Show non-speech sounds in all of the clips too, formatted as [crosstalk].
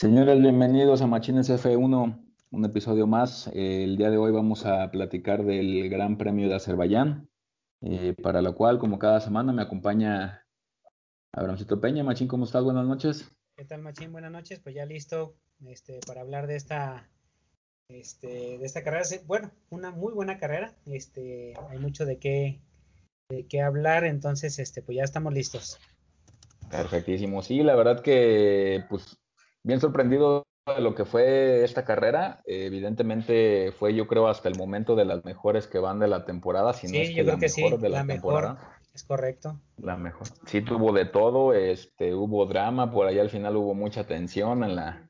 Señores, bienvenidos a Machines F1, un episodio más. El día de hoy vamos a platicar del Gran Premio de Azerbaiyán, eh, para lo cual, como cada semana, me acompaña Abramcito Peña. Machín, ¿cómo estás? Buenas noches. ¿Qué tal, Machín? Buenas noches. Pues ya listo este, para hablar de esta, este, de esta carrera. Bueno, una muy buena carrera. Este, hay mucho de qué, de qué hablar, entonces, este, pues ya estamos listos. Perfectísimo. Sí, la verdad que, pues, bien sorprendido de lo que fue esta carrera. evidentemente fue, yo creo, hasta el momento de las mejores que van de la temporada. Si sí, no es yo creo que sí, de la, mejor. Es correcto. La mejor. Sí, tuvo de todo, este, hubo drama, por allá al final hubo mucha tensión en la,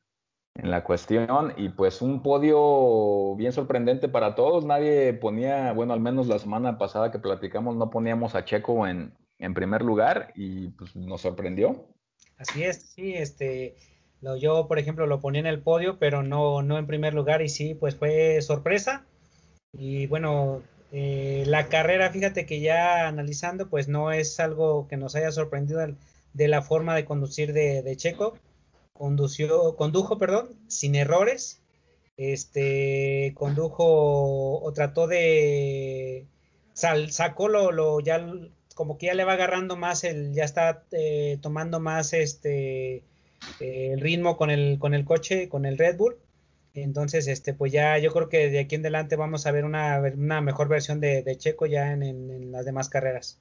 en la cuestión y pues un podio bien sorprendente para todos. Nadie ponía, bueno, al menos la semana pasada que platicamos no poníamos a Checo en, en primer lugar y pues nos sorprendió. Así es, sí, este, lo, yo por ejemplo lo ponía en el podio, pero no, no en primer lugar y sí, pues fue sorpresa. Y bueno, eh, la carrera, fíjate que ya analizando, pues no es algo que nos haya sorprendido de la forma de conducir de, Checo. Condució, condujo, perdón, sin errores. Este, condujo o trató de, sacó lo, lo, ya como que ya le va agarrando más el, ya está eh, tomando más este eh, el ritmo con el, con el coche, con el Red Bull. Entonces, este, pues ya yo creo que de aquí en adelante vamos a ver una, una mejor versión de, Checo ya en, las demás carreras.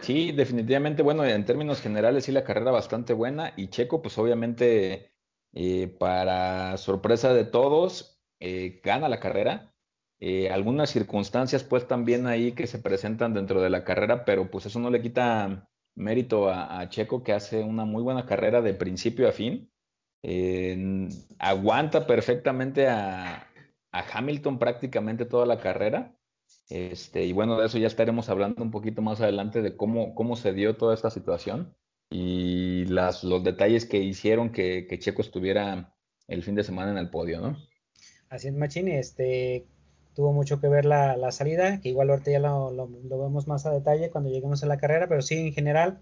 Sí, definitivamente, bueno, en términos generales sí la carrera bastante buena y Checo pues obviamente eh, para sorpresa de todos eh, gana la carrera. Algunas circunstancias pues también ahí que se presentan dentro de la carrera, pero pues eso no le quita mérito a Checo que hace una muy buena carrera de principio a fin aguanta perfectamente a, Hamilton prácticamente toda la carrera. Este, y bueno, de eso ya estaremos hablando un poquito más adelante de cómo, cómo se dio toda esta situación y las, los detalles que hicieron que, Checo estuviera el fin de semana en el podio, ¿no? Así es, Machini, este, tuvo mucho que ver la, salida, que igual ahorita ya lo, lo, vemos más a detalle cuando lleguemos a la carrera, pero sí, en general,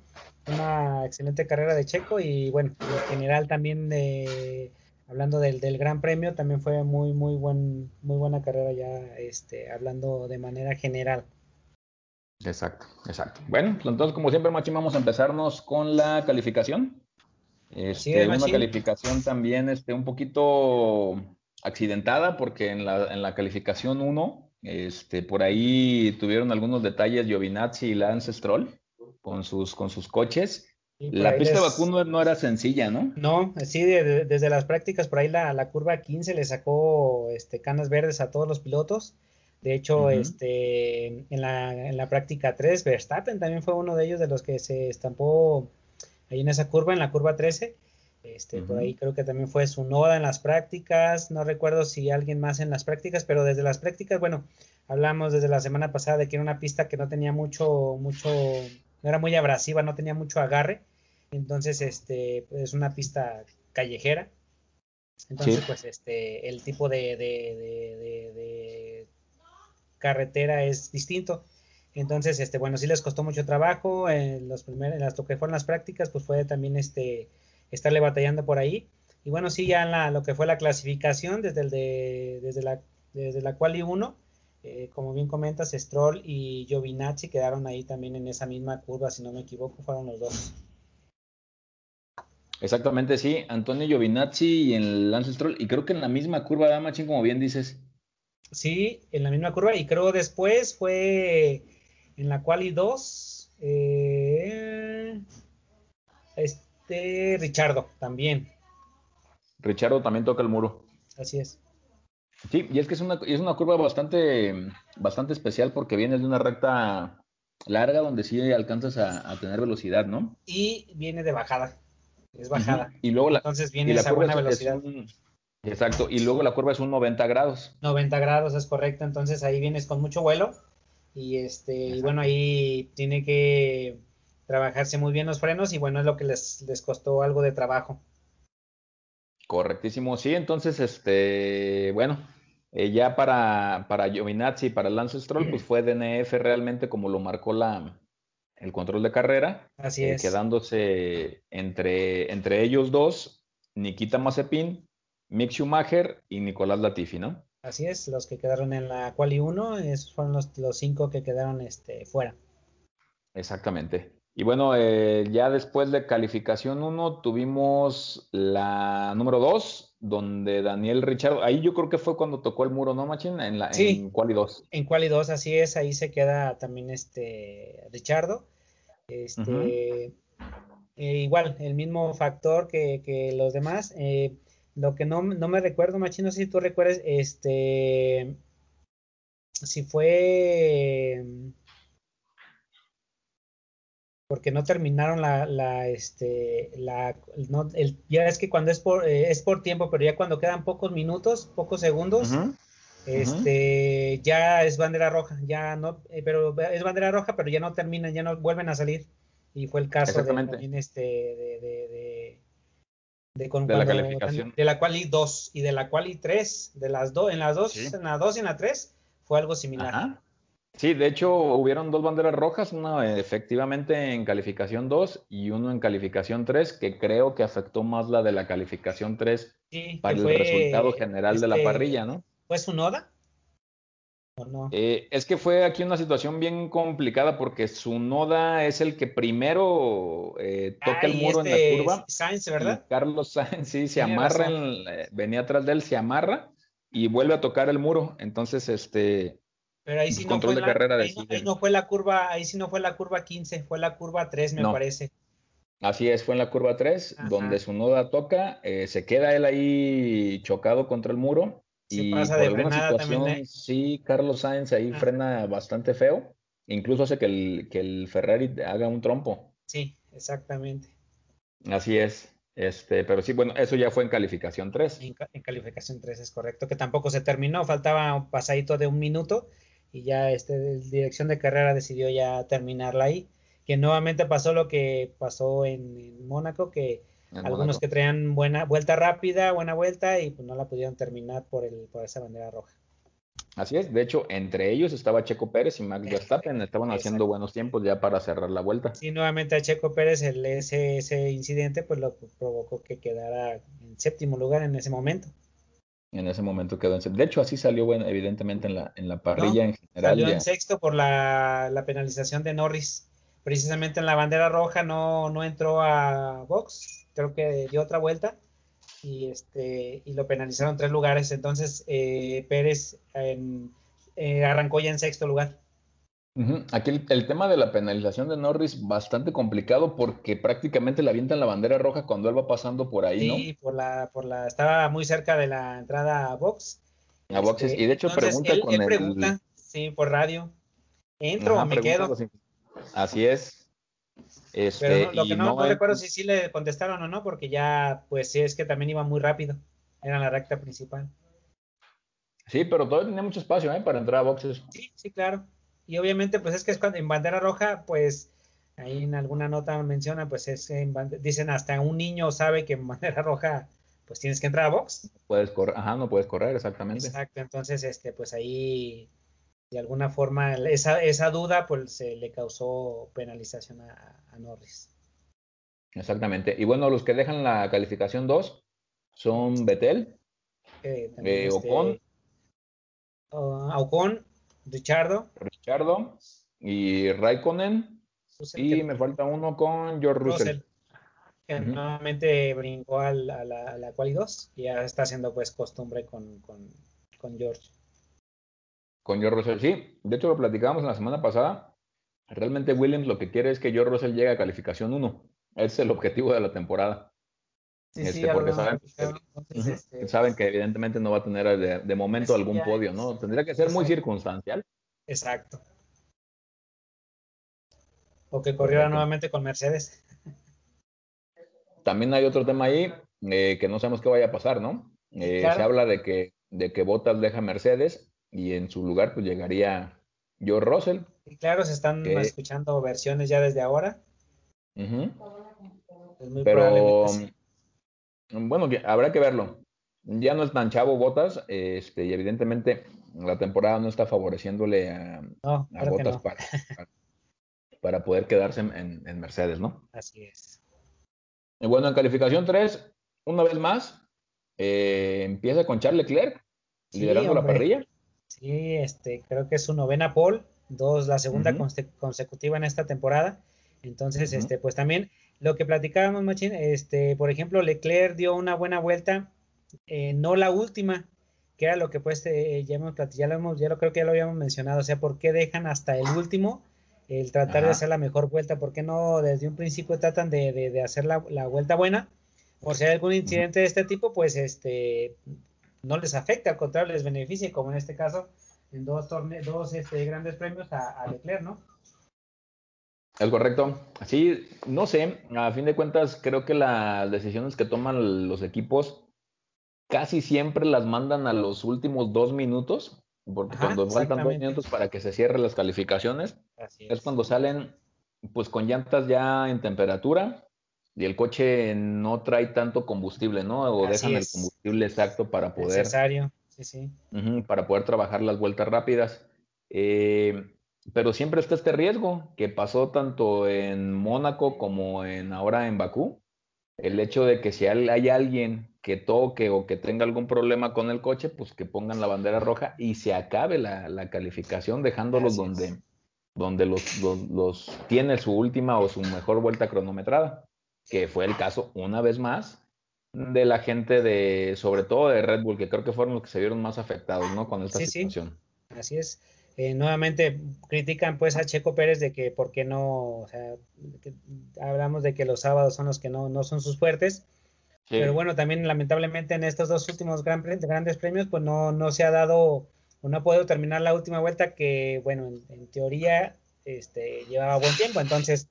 una excelente carrera de Checo y bueno, en general también de, hablando del, del Gran Premio, también fue muy, muy, buen, muy buena carrera ya, este, hablando de manera general. Exacto, exacto. Bueno, pues entonces como siempre, Machín, vamos a empezarnos con la calificación. Este, una calificación también este, un poquito accidentada porque en la, en la calificación 1, este, por ahí tuvieron algunos detalles Giovinazzi y Lance Stroll con sus, con sus coches. La pista de vacuno no era sencilla, ¿no? No, sí, desde las prácticas, por ahí la, la, curva 15 le sacó este, canas verdes a todos los pilotos. De hecho, este, en, la, en la práctica 3, Verstappen también fue uno de ellos de los que se estampó ahí en esa curva, en la curva 13. Este, Por ahí creo que también fue su noda en las prácticas. No recuerdo si alguien más en las prácticas, pero desde las prácticas, bueno, hablamos desde la semana pasada de que era una pista que no tenía mucho, mucho, no era muy abrasiva, no tenía mucho agarre. Entonces, este, es una pista callejera. Entonces, pues, este, el tipo de, de, carretera es distinto. Entonces, este, bueno, sí les costó mucho trabajo. En los primeros, en las, lo que fueron las prácticas, pues fue también este estarle batallando por ahí. Y bueno, sí, ya en la, lo que fue la clasificación desde, el de, desde, la, desde la quali 1, eh, como bien comentas, Stroll y Giovinazzi quedaron ahí también en esa misma curva, si no me equivoco, fueron los dos. Exactamente, sí, Antonio Giovinazzi y en Lance Stroll, y creo que en la misma curva Machín, como bien dices. Sí, en la misma curva, y creo después fue en la quali 2. Eh, este Richardo también. Richardo también toca el muro. Así es. Sí, y es que es una, es una curva bastante, bastante especial porque viene de una recta larga donde sí alcanzas a, tener velocidad, ¿no? Y viene de bajada. Es bajada. Y luego la, Entonces viene esa buena velocidad. exacto. Y luego la curva es un 90 grados. 90 grados es correcto. Entonces ahí vienes con mucho vuelo. Y este, y bueno, ahí tiene que trabajarse muy bien los frenos y bueno, es lo que les, les costó algo de trabajo. Correctísimo, sí, entonces, este, bueno, eh, ya para, para Giovinazzi y para Lance Stroll, pues fue DNF realmente como lo marcó la, el control de carrera. Así eh, es. quedándose entre, entre ellos dos. Nikita Mazepin, Mick Schumacher y Nicolás Latifi, ¿no? Así es, los que quedaron en la quali 1, esos fueron los, los cinco que quedaron este, fuera. Exactamente. Y bueno, eh, ya después de calificación 1 tuvimos la número 2, donde Daniel Richard, ahí yo creo que fue cuando tocó el muro, ¿no, Machín? En, la, sí, en Quali 2. En Quali 2, así es, ahí se queda también este Richardo. Este, eh, igual, el mismo factor que, los demás. Eh, lo que no, no, me recuerdo, Machín, no sé si tú recuerdas, este, si fue porque no terminaron la, la este, la, no, el, ya es que cuando es por, eh, es por tiempo, pero ya cuando quedan pocos minutos, pocos segundos, este, ya es bandera roja, ya no, eh, pero es bandera roja, pero ya no terminan, ya no vuelven a salir, y fue el caso de, este, de, de, de, de, con, la calificación. De la quali 2 y de la quali 3, de las dos, en las dos, en la 2 y en la 3, fue algo similar. Sí, de hecho hubieron dos banderas rojas, una efectivamente en calificación 2 y uno en calificación 3, que creo que afectó más la de la calificación 3 para el resultado general de la este, parrilla, ¿no? ¿Fue su noda? ¿O no? Eh, es que fue aquí una situación bien complicada porque su noda es el que primero eh, toca el muro en la este curva. Sainz, ¿verdad? Carlos Sainz, sí, se amarra, eh, venía atrás de él, se amarra y vuelve a tocar el muro. Entonces, este pero ahí sí no fue, la, ahí no, fue la curva, ahí sí no fue la curva 15, fue la curva 3, me parece. Así es, fue en la curva 3, donde su noda toca, eh, se queda él ahí chocado contra el muro. y pasa por de alguna situación, ¿eh? sí, Carlos Sainz ahí frena bastante feo, incluso hace que el, que el Ferrari haga un trompo. Sí, exactamente. Así es. Este, pero sí, bueno, eso ya fue en calificación 3. En, en, calificación 3 es correcto, que tampoco se terminó, faltaba un pasadito de un minuto y ya este dirección de carrera decidió ya terminarla ahí. Que nuevamente pasó lo que pasó en, Mónaco, que algunos que traían buena vuelta rápida, buena vuelta, y pues no la pudieron terminar por, el, por esa bandera roja. Así es, de hecho, entre ellos estaba Checo Pérez y Max [laughs] Verstappen, estaban haciendo buenos tiempos ya para cerrar la vuelta. Sí, nuevamente a Checo Pérez el, ese, ese incidente pues lo provocó que quedara en séptimo lugar en ese momento en ese momento quedó en De hecho, así salió, bueno, evidentemente en la, en la parrilla en general. Salió en sexto por la, penalización de Norris. Precisamente en la bandera roja no, no entró a box, creo que dio otra vuelta y este y lo penalizaron tres lugares. Entonces eh, Pérez eh, arrancó ya en sexto lugar. Aquí el, tema de la penalización de Norris bastante complicado porque prácticamente le avientan la bandera roja cuando él va pasando por ahí, ¿no? Sí, por la, por la, estaba muy cerca de la entrada a box. A boxes, y de hecho pregunta con él pregunta, sí, por radio, ¿entro o me quedo? Así es. Este, Pero lo que no, no, recuerdo si sí le contestaron o no, porque ya, pues sí, es que también iba muy rápido, era la recta principal. Sí, pero todavía tenía mucho espacio, ¿eh? Para entrar a boxes. Sí, sí, claro. Y obviamente, pues es que es cuando en bandera roja, pues ahí en alguna nota menciona, pues es en dicen hasta un niño sabe que en bandera roja, pues tienes que entrar a box. Puedes correr, ajá, no puedes correr, exactamente. Exacto, entonces, este, pues ahí de alguna forma esa, esa duda, pues se le causó penalización a, Norris. Exactamente. Y bueno, los que dejan la calificación 2 son Betel, eh, eh, Ocon, uh, Ocon, Richardo. Richardo y Raikkonen. y me falta uno con George Russell. Que nuevamente brincó a la, a la, quali 2 y ya está haciendo pues costumbre con, con, con George. Con George Russell, sí. De hecho, lo platicábamos la semana pasada. Realmente Williams lo que quiere es que George Russell llegue a calificación 1. Ese es el objetivo de la temporada. Sí, sí, este, porque saben, este, saben, que evidentemente no va a tener de, momento algún podio, ¿no? Tendría que ser muy circunstancial. Exacto. O que corriera nuevamente con Mercedes. También hay otro tema ahí eh, que no sabemos qué vaya a pasar, ¿no? Eh, se habla de que, de que Bottas deja Mercedes y en su lugar pues llegaría George Russell. Y claro, se están escuchando versiones ya desde ahora. Pero bueno, habrá que verlo. Ya no es tan chavo Botas, este, y evidentemente la temporada no está favoreciéndole a, Botas [laughs] para, poder quedarse en, Mercedes, ¿no? Así es. Y bueno, en calificación 3, una vez más, eh, empieza con Charles Leclerc liderando la parrilla. Sí, este, creo que es su novena pole, dos, la segunda consecutiva en esta temporada. Entonces, este, pues también lo que platicábamos, Machín, este, por ejemplo, Leclerc dio una buena vuelta, eh, no la última, que era lo que pues eh, ya hemos ya lo hemos, ya lo creo que ya lo habíamos mencionado, o sea, ¿por qué dejan hasta el último el tratar de hacer la mejor vuelta? ¿Por qué no desde un principio tratan de, de, hacer la, la, vuelta buena? Por si hay algún incidente de este tipo, pues este no les afecta, al contrario, les beneficia, como en este caso, en dos, torneos, dos este, grandes premios a, Leclerc, ¿no? Es correcto. Sí, no sé, a fin de cuentas creo que las decisiones que toman los equipos casi siempre las mandan a los últimos dos minutos, porque cuando faltan dos minutos para que se cierren las calificaciones, es. cuando salen pues con llantas ya en temperatura y el coche no trae tanto combustible, ¿no? O dejan el combustible exacto para poder... Necesario, sí, sí. para poder trabajar las vueltas rápidas. Eh, pero siempre está este riesgo que pasó tanto en Mónaco como en ahora en Bakú. El hecho de que si hay alguien que toque o que tenga algún problema con el coche, pues que pongan la bandera roja y se acabe la, calificación dejándolos donde, donde los, los tiene su última o su mejor vuelta cronometrada que fue el caso una vez más de la gente de, sobre todo de Red Bull, que creo que fueron los que se vieron más afectados, ¿no? Con esta situación. Así es. Eh, nuevamente critican pues a Checo Pérez de que por qué no, o sea, hablamos de que los sábados son los que no, no son sus fuertes, pero bueno, también lamentablemente en estos dos últimos grandes premios pues no, no se ha dado, o no ha podido terminar la última vuelta que bueno, en, en teoría este, llevaba buen tiempo, entonces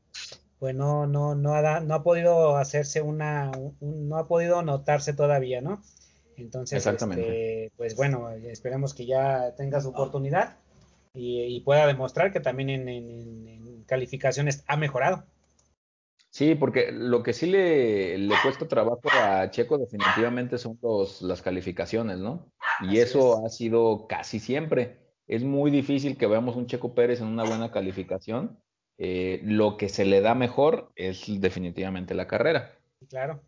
pues no, no, no, ha, no ha podido hacerse una, no ha podido notarse todavía, ¿no? Entonces, este, pues bueno, esperemos que ya tenga su oportunidad y, pueda demostrar que también en, calificaciones ha mejorado. Sí, porque lo que sí le, le, cuesta trabajo a Checo definitivamente son los, las calificaciones, ¿no? Y eso ha sido casi siempre. Es muy difícil que veamos un Checo Pérez en una buena calificación eh, lo que se le da mejor es definitivamente la carrera. Claro.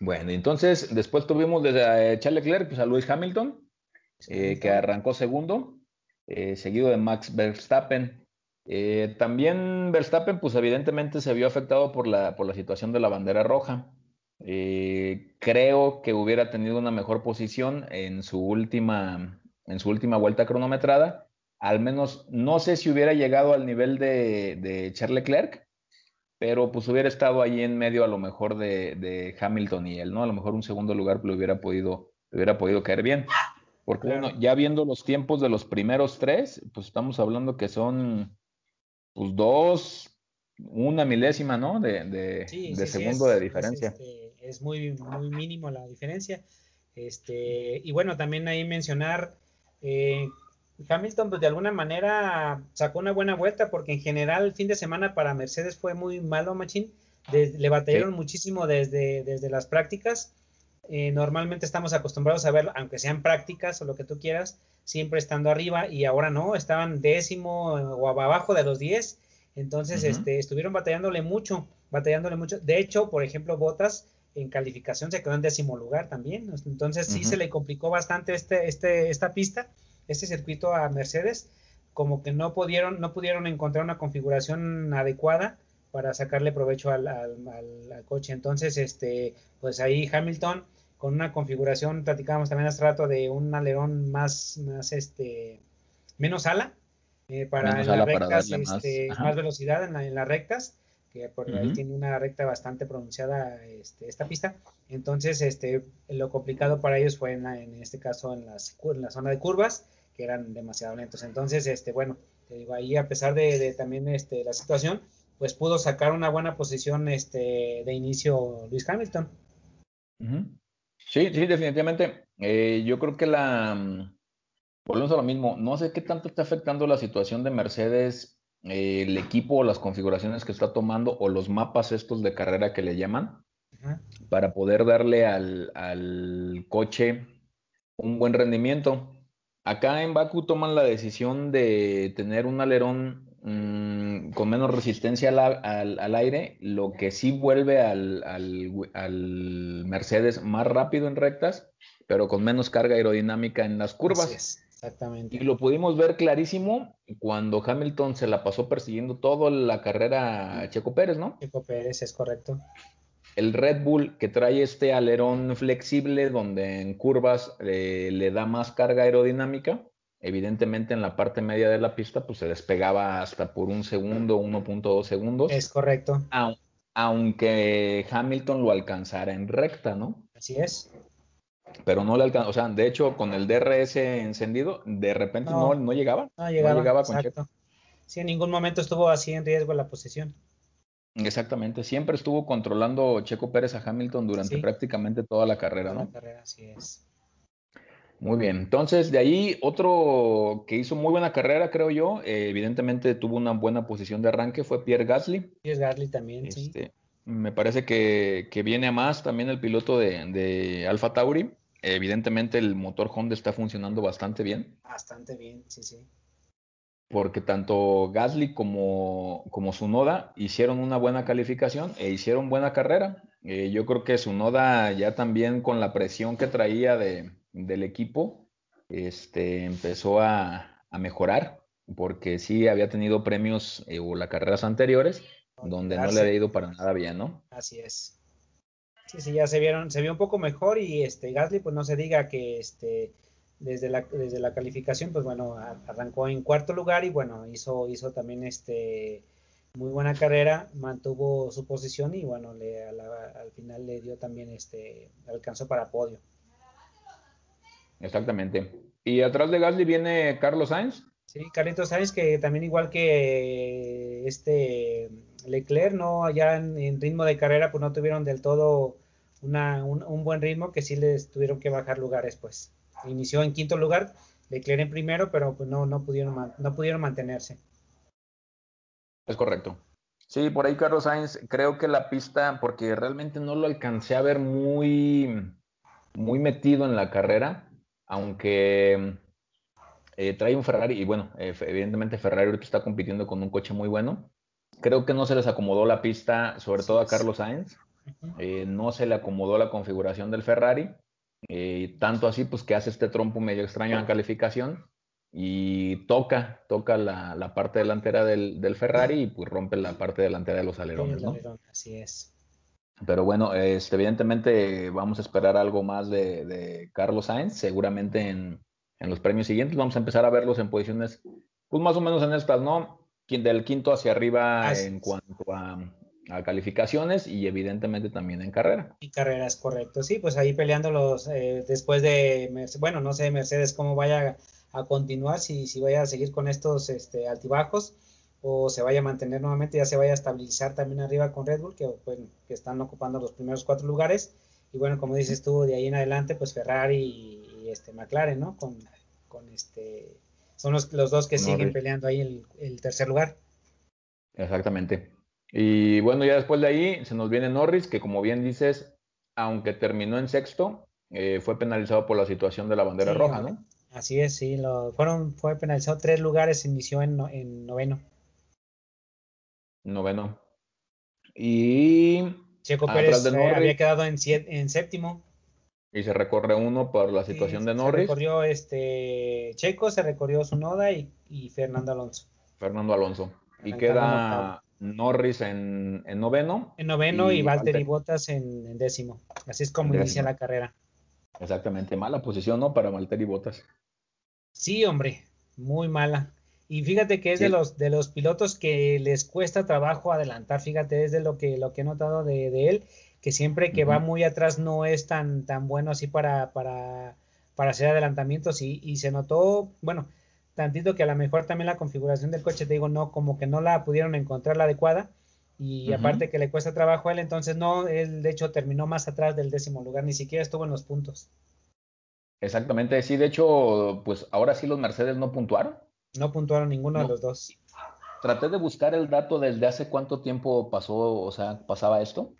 Bueno, entonces después tuvimos desde eh, Charles Leclerc pues, a Lewis Hamilton, eh, que arrancó segundo, seguido de Max Verstappen. también Verstappen, pues evidentemente se vio afectado por la, por la situación de la bandera roja. creo que hubiera tenido una mejor posición en su última, en su última vuelta cronometrada al menos no sé si hubiera llegado al nivel de, de Charles Leclerc, pero pues hubiera estado ahí en medio a lo mejor de, Hamilton y él, ¿no? A lo mejor un segundo lugar le hubiera podido, hubiera podido caer bien. Porque bueno, ya viendo los tiempos de los primeros tres, pues estamos hablando que son pues dos, una milésima, ¿no? De, de, segundo de diferencia. Este, es, muy, muy mínimo la diferencia. Este, y bueno, también ahí mencionar eh, Hamilton, pues de alguna manera sacó una buena vuelta, porque en general el fin de semana para Mercedes fue muy malo, Machín. le batallaron muchísimo desde, desde las prácticas. Eh, normalmente estamos acostumbrados a verlo, aunque sean prácticas o lo que tú quieras, siempre estando arriba, y ahora no, estaban décimo o abajo de los 10. Entonces, este, estuvieron batallándole mucho, batallándole mucho. De hecho, por ejemplo, Botas en calificación se quedó en décimo lugar también. Entonces, sí se le complicó bastante este, este, esta pista este circuito a Mercedes, como que no pudieron, no pudieron encontrar una configuración adecuada para sacarle provecho al, coche. Entonces, este, pues ahí Hamilton con una configuración, platicábamos también hace rato de un alerón más, más este, menos ala, eh, para las rectas, este, más, velocidad en, las rectas, que por ahí tiene una recta bastante pronunciada este, esta pista. Entonces, este, lo complicado para ellos fue en, en este caso en, las, en la zona de curvas que eran demasiado lentos. Entonces, este, bueno, te digo, ahí a pesar de, también este, la situación, pues pudo sacar una buena posición este, de inicio Luis Hamilton. Sí, sí, definitivamente. Eh, yo creo que la, volvemos a lo mismo, no sé qué tanto está afectando la situación de Mercedes, eh, el equipo o las configuraciones que está tomando o los mapas estos de carrera que le llaman, para poder darle al, al coche un buen rendimiento. Acá en Baku toman la decisión de tener un alerón mm, con menos resistencia al, aire, lo que sí vuelve al, al, Mercedes más rápido en rectas, pero con menos carga aerodinámica en las curvas. exactamente. Y lo pudimos ver clarísimo cuando Hamilton se la pasó persiguiendo toda la carrera a Checo Pérez, ¿no? Checo Pérez, es correcto el Red Bull que trae este alerón flexible donde en curvas eh, le da más carga aerodinámica, evidentemente en la parte media de la pista pues se despegaba hasta por un segundo, 1.2 segundos. Es correcto. aunque Hamilton lo alcanzara en recta, ¿no? Así es. Pero no le alcanzó, o sea, de hecho con el DRS encendido, de repente no, no, llegaba. No llegaba, no llegaba con Sí, en ningún momento estuvo así en riesgo la posición. Exactamente, siempre estuvo controlando Checo Pérez a Hamilton durante prácticamente toda la carrera, ¿no? La carrera, así es. Muy bien, entonces de ahí otro que hizo muy buena carrera, creo yo, eh, evidentemente tuvo una buena posición de arranque, fue Pierre Gasly. Pierre Gasly también, sí. Este, me parece que, viene a más también el piloto de, de Alfa Tauri. Evidentemente el motor Honda está funcionando bastante bien. Bastante bien, sí, sí porque tanto Gasly como, como Sunoda hicieron una buena calificación e hicieron buena carrera. Eh, yo creo que Sunoda ya también con la presión que traía de, del equipo, este, empezó a, mejorar, porque sí había tenido premios eh, o las carreras anteriores donde no le había ido para nada bien, ¿no? Así es. Sí, sí, ya se vieron, se vio un poco mejor y este Gasly, pues no se diga que este desde la, desde la calificación, pues bueno, arrancó en cuarto lugar y bueno, hizo, hizo también este muy buena carrera, mantuvo su posición y bueno, le, al final le dio también este, alcanzó para podio. Exactamente. Y atrás de Gasly viene Carlos Sainz. Sí, Carlitos Sainz que también igual que este Leclerc, no, ya en, ritmo de carrera pues no tuvieron del todo una, un, un buen ritmo que sí les tuvieron que bajar lugares pues inició en quinto lugar, Leclerc en primero, pero pues no, no, pudieron, no pudieron mantenerse. Es correcto. Sí, por ahí Carlos Sainz, creo que la pista, porque realmente no lo alcancé a ver muy, muy metido en la carrera, aunque eh, trae un Ferrari, y bueno, eh, evidentemente Ferrari ahorita está compitiendo con un coche muy bueno. Creo que no se les acomodó la pista, sobre todo a Carlos Sainz. Eh, no se le acomodó la configuración del Ferrari. Tanto así, pues que hace este trompo medio extraño en la calificación y toca, toca la, parte delantera del, Ferrari y pues rompe la parte delantera de los alerones, ¿no? Así es. Pero bueno, este, evidentemente vamos a esperar algo más de, Carlos Sainz, seguramente en, los premios siguientes vamos a empezar a verlos en posiciones, pues más o menos en estas, ¿no? Del quinto hacia arriba en cuanto a, a calificaciones y evidentemente también en carrera. Y carreras, correcto. Sí, pues ahí peleándolos eh, después de, bueno, no sé Mercedes cómo vaya a continuar, si, si vaya a seguir con estos este, altibajos o se vaya a mantener nuevamente, ya se vaya a estabilizar también arriba con Red Bull, que, que están ocupando los primeros cuatro lugares. Y bueno, como dices tú, de ahí en adelante, pues Ferrari y, este McLaren, ¿no? Con, con este, son los, los dos que siguen peleando ahí el, el tercer lugar. Exactamente. Y bueno, ya después de ahí se nos viene Norris, que como bien dices, aunque terminó en sexto, eh, fue penalizado por la situación de la bandera roja, ¿no? Así es, sí, lo, fueron, fue penalizado tres lugares, inició en, en noveno. Noveno. Y Checo Pérez eh, había quedado en, en séptimo. Y se recorre uno por la situación de Norris. Se recorrió este Checo, se recorrió Sunoda y, y Fernando Alonso. Fernando Alonso. Y queda Norris en, noveno. En noveno y, Valtteri Bottas en, décimo. Así es como inicia la carrera. Exactamente, mala posición, ¿no? Para Valtteri Bottas. Sí, hombre, muy mala. Y fíjate que es de los de los pilotos que les cuesta trabajo adelantar. Fíjate, es de lo que lo que he notado de, él, que siempre que va muy atrás no es tan tan bueno así para para para hacer adelantamientos y, y se notó, bueno, tantito que a lo mejor también la configuración del coche, te digo, no, como que no la pudieron encontrar la adecuada y aparte que le cuesta trabajo a él, entonces no, él de hecho terminó más atrás del décimo lugar, ni siquiera estuvo en los puntos. Exactamente, sí, de hecho, pues ahora sí los Mercedes no puntuaron. No puntuaron ninguno de los dos. Traté de buscar el dato desde hace cuánto tiempo pasó, o sea, pasaba esto.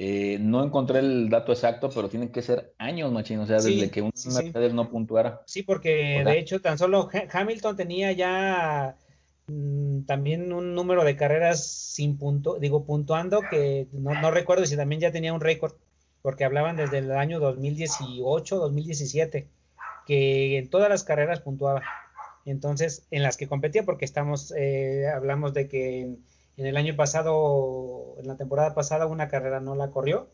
Eh, no encontré el dato exacto, pero tienen que ser años, machín, o sea, desde que un Mercedes no puntuara. Sí, porque de hecho tan solo Hamilton tenía ya mm, también un número de carreras sin punto, digo puntuando, que no, recuerdo si también ya tenía un récord, porque hablaban desde el año 2018, 2017, que en todas las carreras puntuaba. Entonces, en las que competía, porque estamos, eh, hablamos de que en el año pasado, en la temporada pasada, una carrera no la corrió,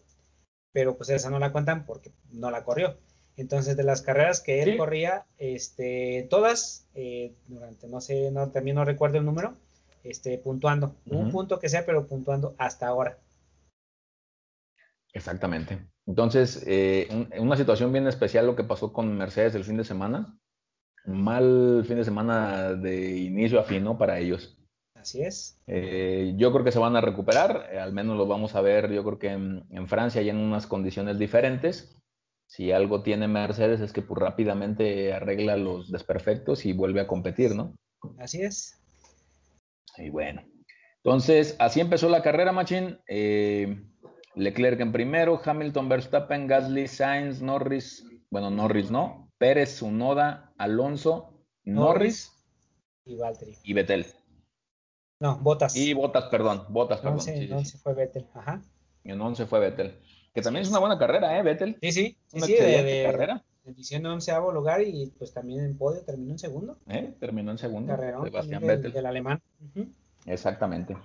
pero pues esa no la cuentan porque no la corrió. Entonces, de las carreras que él corría, este, todas, eh, durante, no sé, no, también no recuerdo el número, este, puntuando, un punto que sea, pero puntuando hasta ahora. Exactamente. Entonces, eh, una situación bien especial lo que pasó con Mercedes el fin de semana. Mal fin de semana de inicio a fin, ¿no? Para ellos. Así es. Eh, yo creo que se van a recuperar, al menos lo vamos a ver, yo creo que en, en Francia y en unas condiciones diferentes si algo tiene Mercedes es que pues rápidamente arregla los desperfectos y vuelve a competir, ¿no? Así es. Y bueno, entonces así empezó la carrera, Machín. Eh, Leclerc en primero, Hamilton, Verstappen, Gasly, Sainz, Norris, bueno, Norris no, Pérez, Unoda, Alonso, Norris, y Valtteri. Y Vettel. No, Botas. Y Botas, perdón, Botas, perdón. En sí, fue Vettel, ajá. En 11 fue Vettel. Que también es una buena carrera, ¿eh, Vettel? Sí, sí. Una sí, de, carrera. Diciendo onceavo lugar y pues también en podio terminó en segundo. ¿Eh? Terminó en segundo. Carrerón Sebastián del, Vettel. Del alemán. Exactamente.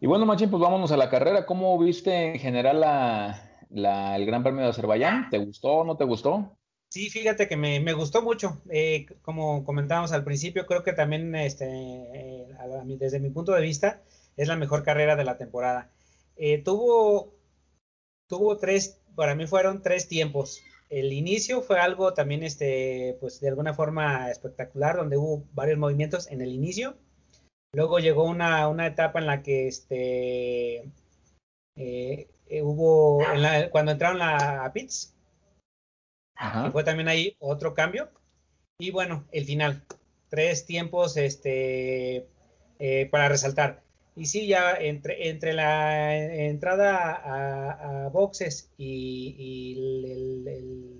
Y bueno, Machín, pues vámonos a la carrera. ¿Cómo viste en general la, el Gran Premio de Azerbaiyán? ¿Te gustó o no te gustó? Sí, fíjate que me, me gustó mucho. Eh, como comentábamos al principio, creo que también este, eh, desde mi punto de vista es la mejor carrera de la temporada. Eh, tuvo tuvo tres, para mí fueron tres tiempos. El inicio fue algo también, este, pues de alguna forma espectacular, donde hubo varios movimientos en el inicio. Luego llegó una, una etapa en la que este, eh, eh, hubo, cuando entraron a pits, fue también ahí otro cambio. Y bueno, el final, tres tiempos este, eh, para resaltar. Y sí, ya entre, entre la entrada a, boxes y,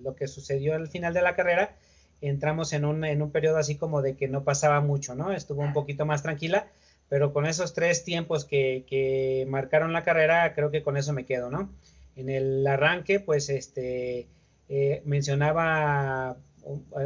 lo que sucedió al final de la carrera, entramos en un, en un periodo así como de que no pasaba mucho, ¿no? Estuvo un poquito más tranquila, pero con esos tres tiempos que, marcaron la carrera, creo que con eso me quedo, ¿no? En el arranque, pues, este, eh, mencionaba,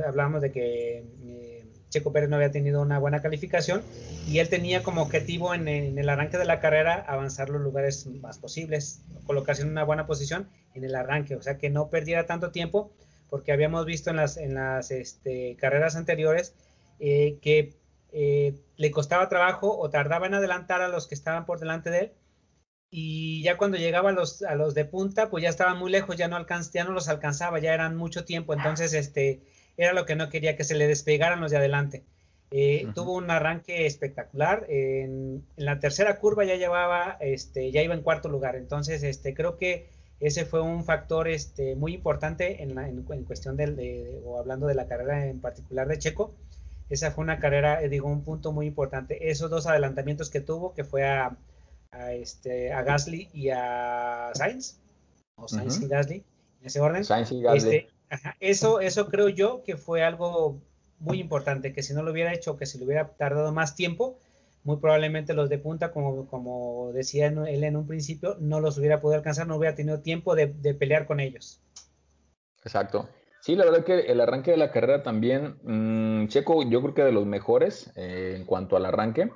hablamos de que... Eh, Checo Pérez no había tenido una buena calificación y él tenía como objetivo en, el arranque de la carrera avanzar los lugares más posibles, colocarse en una buena posición en el arranque, o sea que no perdiera tanto tiempo porque habíamos visto en las, en las este, carreras anteriores eh, que eh, le costaba trabajo o tardaba en adelantar a los que estaban por delante de él y ya cuando llegaba a los, a los de punta pues ya estaban muy lejos, ya no, ya no los alcanzaba, ya eran mucho tiempo, entonces este era lo que no quería, que se le despegaran los de adelante. Eh, tuvo un arranque espectacular. En, la tercera curva ya llevaba, este, ya iba en cuarto lugar. Entonces, este, creo que ese fue un factor este, muy importante en, la, en, cuestión del, de, o hablando de la carrera en particular de Checo. Esa fue una carrera, eh, digo, un punto muy importante. Esos dos adelantamientos que tuvo, que fue a, este, a Gasly y a Sainz, o Sainz y Gasly, en ese orden. Sainz y Gasly. Este, eso, eso creo yo que fue algo muy importante, que si no lo hubiera hecho, que si lo hubiera tardado más tiempo, muy probablemente los de punta, como, como decía él en un principio, no los hubiera podido alcanzar, no hubiera tenido tiempo de, pelear con ellos. Exacto. Sí, la verdad que el arranque de la carrera también, mm, Checo, yo creo que de los mejores eh, en cuanto al arranque.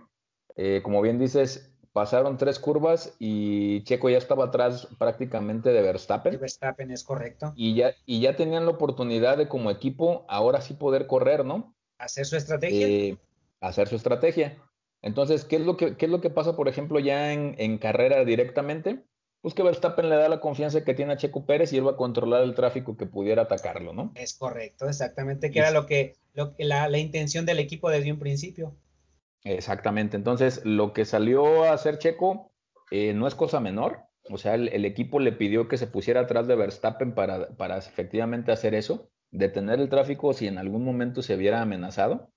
Eh, como bien dices, pasaron tres curvas y Checo ya estaba atrás prácticamente de Verstappen. Verstappen es correcto. Y ya, y ya tenían la oportunidad de como equipo ahora sí poder correr, ¿no? Hacer su estrategia. Eh, hacer su estrategia. Entonces, ¿qué es lo que, qué es lo que pasa, por ejemplo, ya en, carrera directamente? Pues que Verstappen le da la confianza que tiene a Checo Pérez y él va a controlar el tráfico que pudiera atacarlo, ¿no? Es correcto, exactamente, que era lo que, lo, la, la intención del equipo desde un principio. Exactamente. Entonces, lo que salió a hacer Checo eh, no es cosa menor. O sea, el, equipo le pidió que se pusiera atrás de Verstappen para, para efectivamente hacer eso, detener el tráfico si en algún momento se viera amenazado.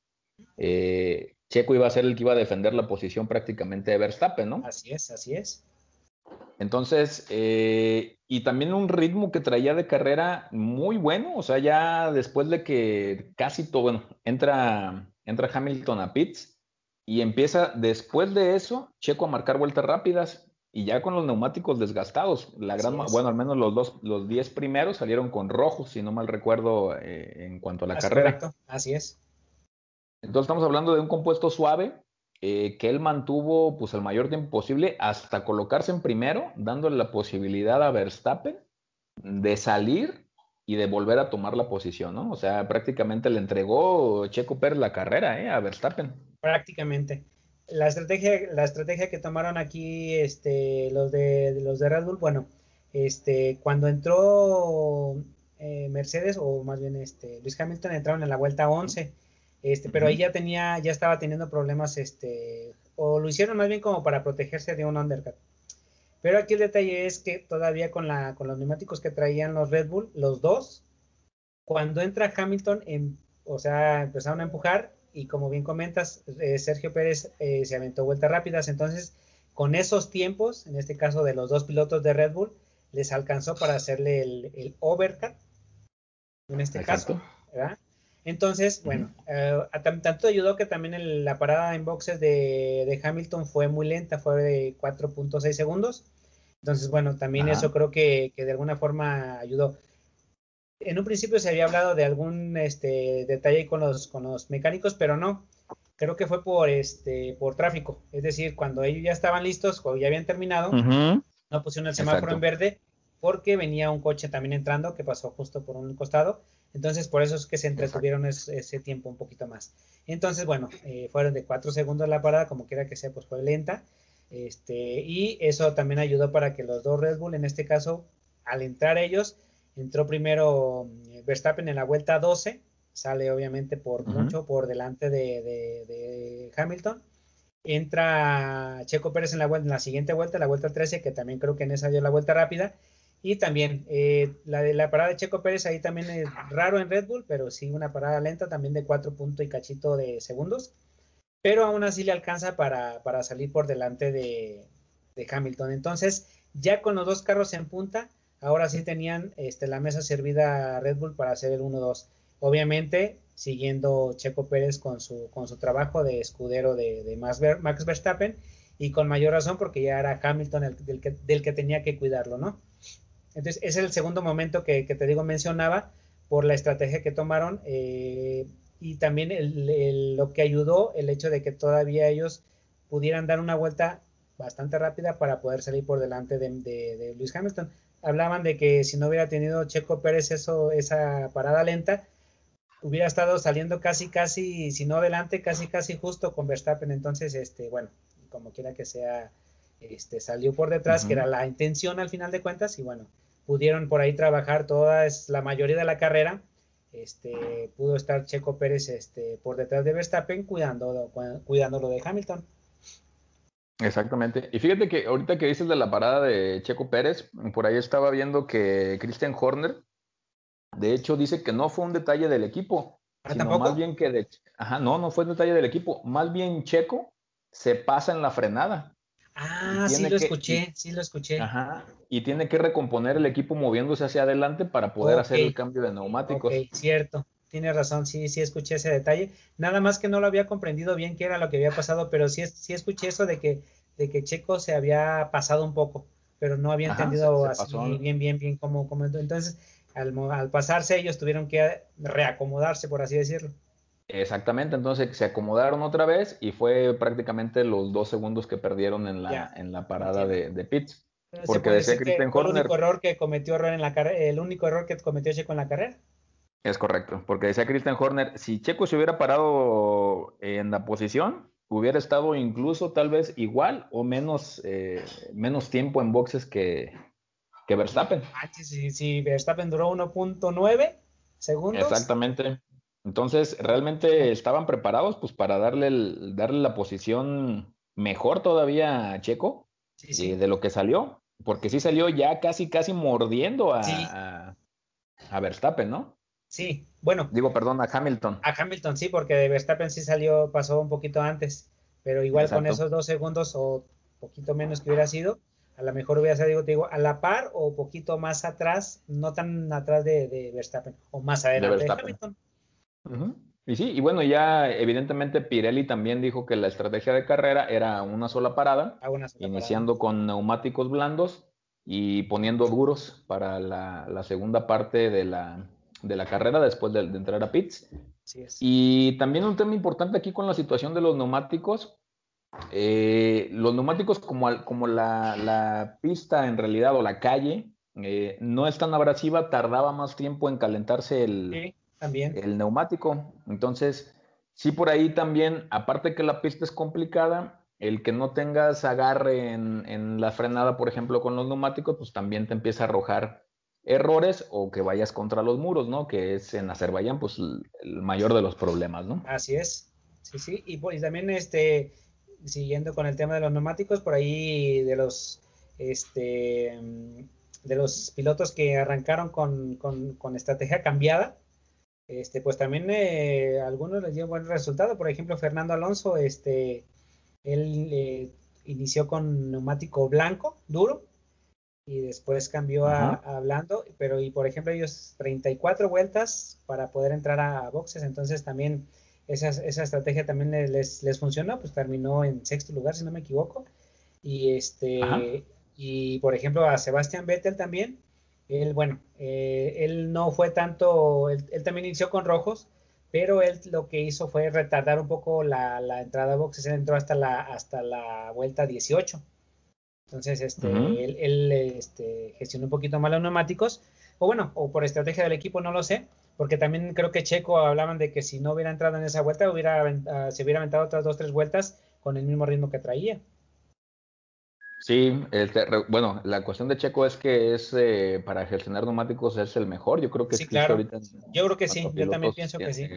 Eh, Checo iba a ser el que iba a defender la posición prácticamente de Verstappen, ¿no? Así es, así es. Entonces, eh, y también un ritmo que traía de carrera muy bueno, o sea, ya después de que casi todo, bueno, entra, entra Hamilton a Pitts, y empieza después de eso Checo a marcar vueltas rápidas y ya con los neumáticos desgastados. La gran, bueno, al menos los dos, los 10 primeros salieron con rojos, si no mal recuerdo, eh, en cuanto a la carrera. Correcto. Así es. Entonces estamos hablando de un compuesto suave eh, que él mantuvo pues el mayor tiempo posible hasta colocarse en primero, dándole la posibilidad a Verstappen de salir y de volver a tomar la posición, ¿no? O sea, prácticamente le entregó Checo Pérez la carrera, ¿eh? A Verstappen. Prácticamente. La estrategia, la estrategia que tomaron aquí este, los, de, los de Red Bull, bueno, este, cuando entró eh, Mercedes, o más bien este, Luis Hamilton, entraron en la vuelta 11, este, pero ahí ya tenía, ya estaba teniendo problemas, este, o lo hicieron más bien como para protegerse de un undercut. Pero aquí el detalle es que todavía con, la, con los neumáticos que traían los Red Bull, los dos, cuando entra Hamilton, en, o sea, empezaron a empujar y como bien comentas, eh, Sergio Pérez eh, se aventó vueltas rápidas. Entonces, con esos tiempos, en este caso de los dos pilotos de Red Bull, les alcanzó para hacerle el, el overcut, en este caso, ¿verdad? Entonces, bueno, eh, tanto ayudó que también la parada en boxes de, Hamilton fue muy lenta, fue de 4.6 segundos. Entonces, bueno, también eso creo que, de alguna forma ayudó. En un principio se había hablado de algún este, detalle con los, con los mecánicos, pero no. Creo que fue por, este, por tráfico. Es decir, cuando ellos ya estaban listos, cuando ya habían terminado, no pusieron el semáforo en verde porque venía un coche también entrando que pasó justo por un costado entonces, por eso es que se entretuvieron ese, tiempo un poquito más. Entonces, bueno, eh, fueron de cuatro segundos la parada, como quiera que sea, pues fue lenta. Este, y eso también ayudó para que los dos Red Bull, en este caso, al entrar ellos, entró primero eh, Verstappen en la vuelta 12, sale obviamente por mucho por delante de, Hamilton. Entra Checo Pérez en la, vuelta, en la siguiente vuelta, la vuelta 13, que también creo que en esa dio la vuelta rápida. Y también eh, la de la parada de Checo Pérez ahí también es raro en Red Bull, pero sí una parada lenta también de cuatro puntos y cachito de segundos. Pero aún así le alcanza para, salir por delante de, Hamilton. Entonces, ya con los dos carros en punta, ahora sí tenían este, la mesa servida a Red Bull para hacer el 1-2. Obviamente, siguiendo Checo Pérez con su, con su trabajo de escudero de, Max Verstappen y con mayor razón porque ya era Hamilton el, del, que, del que tenía que cuidarlo, ¿no? Entonces, ese es el segundo momento que, te digo, mencionaba por la estrategia que tomaron eh, y también lo que ayudó el hecho de que todavía ellos pudieran dar una vuelta bastante rápida para poder salir por delante de, de, Luis Hamilton. Hablaban de que si no hubiera tenido Checo Pérez eso, esa parada lenta, hubiera estado saliendo casi, casi, si no adelante, casi, casi justo con Verstappen. Entonces, este, bueno, como quiera que sea, este, salió por detrás, que era la intención al final de cuentas, y bueno, pudieron por ahí trabajar toda la mayoría de la carrera. Este, pudo estar Checo Pérez este, por detrás de Verstappen cuidando, cuidándolo de Hamilton. Exactamente. Y fíjate que ahorita que dices de la parada de Checo Pérez, por ahí estaba viendo que Christian Horner, de hecho, dice que no fue un detalle del equipo, ¿Ah, sino más bien que de, ajá, no, no fue un detalle del equipo, más bien Checo se pasa en la frenada. Ah, sí lo escuché, sí lo escuché. Ajá, y tiene que recomponer el equipo moviéndose hacia adelante para poder hacer el cambio de neumáticos. Ok, cierto, tiene razón, sí, sí escuché ese detalle. Nada más que no lo había comprendido bien qué era lo que había pasado, pero sí, sí escuché eso de que, de que Checo se había pasado un poco, pero no había entendido así bien, bien, bien cómo, cómo entonces al, al pasarse ellos tuvieron que reacomodarse, por así decirlo. Exactamente, entonces se acomodaron otra vez y fue prácticamente los dos segundos que perdieron en la, en la parada de, de pits. Porque decía Christian Horner. El único error que cometió en la el único error que cometió Checo en la carrera. Es correcto, porque decía Christian Horner, si Checo se hubiera parado en la posición, hubiera estado incluso tal vez igual o menos, eh, menos tiempo en boxes que, que Verstappen. Ah, sí, sí, Verstappen duró 1.9 segundos. Exactamente. Entonces, realmente estaban preparados pues para darle, darle la posición mejor todavía a Checo eh, de lo que salió, porque sí salió ya casi, casi mordiendo a, a, Verstappen, ¿no? Sí, bueno. Digo, perdón, a Hamilton. A Hamilton, sí, porque de Verstappen sí salió, pasó un poquito antes, pero igual con esos dos segundos o poquito menos que hubiera sido, a lo mejor hubiera sido, digo, a la par o poquito más atrás, no tan atrás de, Verstappen, o más adelante de, Hamilton. Y sí, y bueno, ya evidentemente Pirelli también dijo que la estrategia de carrera era una sola parada, ah, iniciando con neumáticos blandos y poniendo duros para la, segunda parte de la, carrera después de, entrar a pits. Y también un tema importante aquí con la situación de los neumáticos. Eh, los neumáticos como, como la, pista en realidad o la calle eh, no es tan abrasiva, tardaba más tiempo en calentarse el, también. El neumático. Entonces, sí, por ahí también, aparte que la pista es complicada, el que no tengas agarre en, la frenada, por ejemplo, con los neumáticos, pues también te empieza a arrojar errores o que vayas contra los muros, ¿no? Que es en Azerbaiyán, pues el, mayor de los problemas, ¿no? Así es. Sí, sí. Y, pues, también, este, siguiendo con el tema de los neumáticos, por ahí de los, este, de los pilotos que arrancaron con, con estrategia cambiada, este, pues también eh, algunos les dio buen resultado. Por ejemplo, Fernando Alonso, este, él eh, inició con neumático blanco, duro, y después cambió a, blando, pero y por ejemplo ellos 34 vueltas para poder entrar a, boxes, entonces también esa, esa estrategia también les, les, funcionó, pues terminó en sexto lugar, si no me equivoco, y este, y por ejemplo a Sebastián Vettel también, él, bueno, eh, él no fue tanto, él, también inició con rojos, pero él lo que hizo fue retardar un poco la, entrada a boxes, él entró hasta la, hasta la vuelta 18. Entonces, este, él, este, gestionó un poquito más los neumáticos, o bueno, o por estrategia del equipo, no lo sé, porque también creo que Checo hablaban de que si no hubiera entrado en esa vuelta, hubiera, ah, se hubiera aventado otras dos, tres vueltas con el mismo ritmo que traía. Sí, bueno, la cuestión de Checo es que es eh, para gestionar neumáticos es el mejor. Yo creo que sí, claro. yo creo que sí, yo también pienso que sí.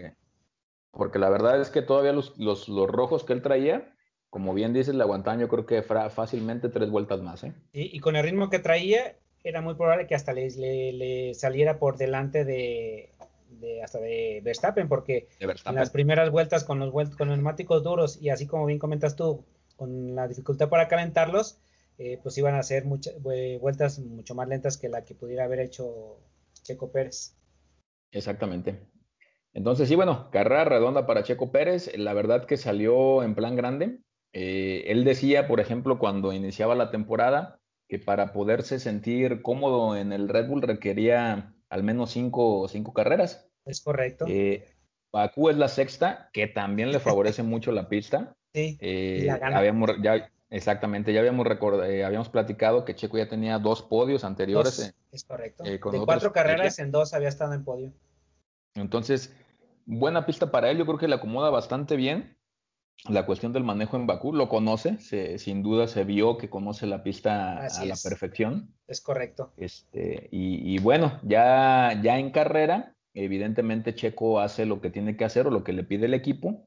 porque la verdad es que todavía los, los, los, rojos que él traía, como bien dices, le aguantaban yo creo que fácilmente tres vueltas más. ¿eh? y con el ritmo que traía, era muy probable que hasta le, le, saliera por delante de, de, hasta de Verstappen, porque en las primeras vueltas con los, con los neumáticos duros y así como bien comentas tú, con la dificultad para calentarlos, eh, pues iban a ser muchas vueltas mucho más lentas que la que pudiera haber hecho Checo Pérez. Exactamente. Entonces, sí, bueno, carrera redonda para Checo Pérez. La verdad que salió en plan grande. Eh, él decía, por ejemplo, cuando iniciaba la temporada, que para poderse sentir cómodo en el Red Bull requería al menos cinco, cinco carreras. Es correcto. Eh, Bakú es la sexta, que también le favorece mucho la pista. [laughs] Sí. la Habíamos, ya, Exactamente, ya habíamos, eh, habíamos platicado que Checo ya tenía dos podios anteriores. es correcto. Eh, de cuatro carreras, en dos había estado en podio. Entonces, buena pista para él, yo creo que le acomoda bastante bien. La cuestión del manejo en Bakú lo conoce, sin duda se vio que conoce la pista a la perfección. Es correcto. Este, y, y, bueno, ya, ya en carrera, evidentemente Checo hace lo que tiene que hacer o lo que le pide el equipo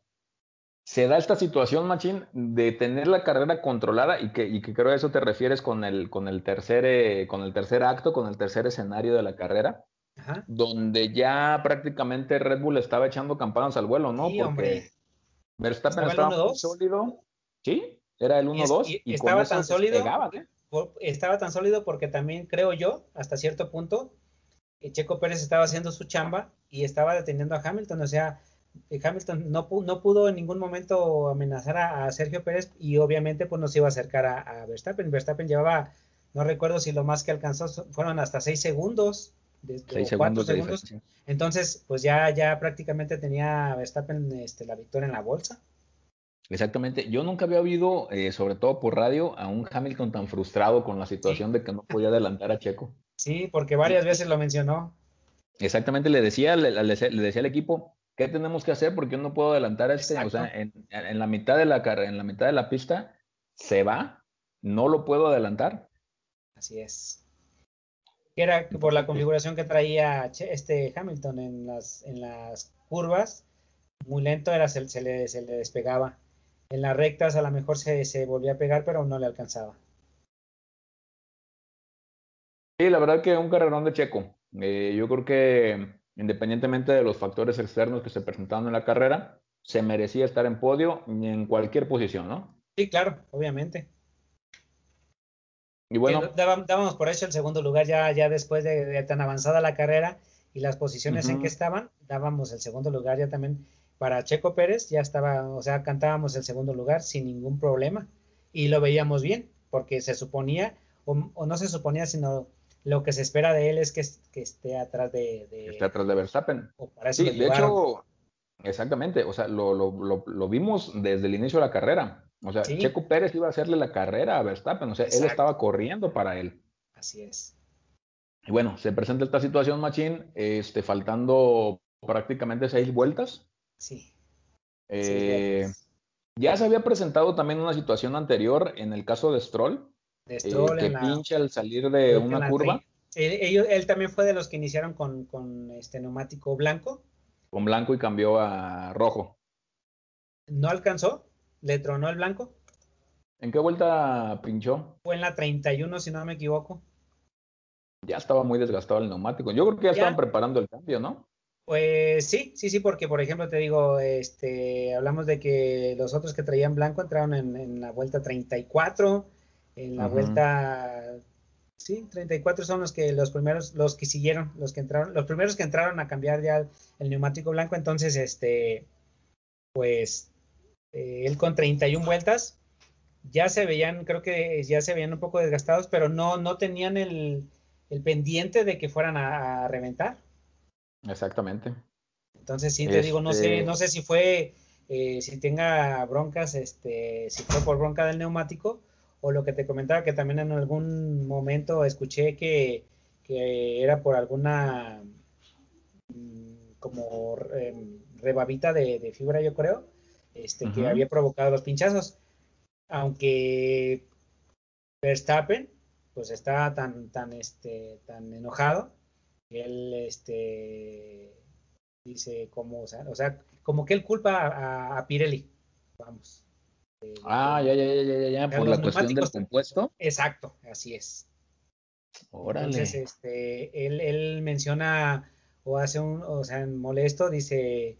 se da esta situación, Machín, de tener la carrera controlada y que, y que creo a eso te refieres con el, con el, tercer, eh, con el tercer acto, con el tercer escenario de la carrera, donde ya prácticamente Red Bull estaba echando campanas al vuelo, ¿no? Sí, Porque Verstappen estaba, muy sólido. Sí, era el 1-2. Y, estaba tan sólido. ¿eh? Estaba tan sólido porque también creo yo, hasta cierto punto, Checo Pérez estaba haciendo su chamba y estaba deteniendo a Hamilton. O sea, Hamilton no, no pudo en ningún momento amenazar a, Sergio Pérez y obviamente pues no se iba a acercar a, Verstappen. Verstappen llevaba, no recuerdo si lo más que alcanzó fueron hasta seis segundos. De, segundos, Entonces, pues ya, ya prácticamente tenía Verstappen este, la victoria en la bolsa. Exactamente. Yo nunca había oído, eh, sobre todo por radio, a un Hamilton tan frustrado con la situación de que no podía adelantar a Checo. Sí, porque varias veces lo mencionó. Exactamente, le decía, le, le decía al equipo, ¿qué tenemos que hacer? Porque yo no puedo adelantar este, o sea, en, la mitad de la carrera, en la mitad de la pista, se va, no lo puedo adelantar. Así es. Era por la configuración que traía este Hamilton en las, en las curvas, muy lento era, se, le, se le despegaba. En las rectas a lo mejor se, se volvía a pegar, pero no le alcanzaba. Sí, la verdad que un carrerón de Checo. Eh, yo creo que independientemente de los factores externos que se presentaron en la carrera, se merecía estar en podio en cualquier posición, ¿no? Sí, claro, obviamente. Y bueno. dábamos por eso el segundo lugar ya, ya después de, tan avanzada la carrera y las posiciones en que estaban, dábamos el segundo lugar ya también para Checo Pérez ya estaba, o sea, cantábamos el segundo lugar sin ningún problema y lo veíamos bien, porque se suponía, o, no se suponía, sino lo que se espera de él es que, que esté atrás de, Esté atrás de Verstappen. sí, de hecho, exactamente, o sea, lo, lo, lo, vimos desde el inicio de la carrera. O sea, Checo Pérez iba a hacerle la carrera a Verstappen, o sea, él estaba corriendo para él. Así es. Y bueno, se presenta esta situación, Machín, este, faltando prácticamente seis vueltas. Sí. Eh, ya se había presentado también una situación anterior en el caso de Stroll, de eh, Stroll que pincha al salir de una curva. Él, también fue de los que iniciaron con, con, este neumático blanco. Con blanco y cambió a rojo. ¿No alcanzó? ¿Le tronó el blanco? ¿En qué vuelta pinchó? Fue en la 31, si no me equivoco. Ya estaba muy desgastado el neumático. Yo creo que ya, estaban preparando el cambio, ¿no? Pues sí, sí, sí, porque por ejemplo te digo, este, hablamos de que los otros que traían blanco entraron en, la vuelta 34, en la vuelta, sí, 34 son los que los primeros, los que siguieron, los que entraron, los primeros que entraron a cambiar ya el, neumático blanco, entonces, este, pues, eh, él con 31 vueltas, ya se veían, creo que ya se veían un poco desgastados, pero no, no tenían el, el pendiente de que fueran a reventar. Exactamente. Entonces sí te digo, no sé, este no sé si fue, eh, si tenga broncas, este, si fue por bronca del neumático, o lo que te comentaba que también en algún momento escuché que, era por alguna mm, como em, rebabita de, fibra, yo creo, este, que había provocado los pinchazos. Aunque Verstappen, pues está tan, tan, este, tan enojado él este dice como, o sea, o sea como que él culpa a, Pirelli, vamos. ah, ya, ya, ya, ya, ya, por la cuestión del compuesto. Exacto, así es. Órale. Entonces, este, él, él menciona o hace un, o sea, molesto, dice,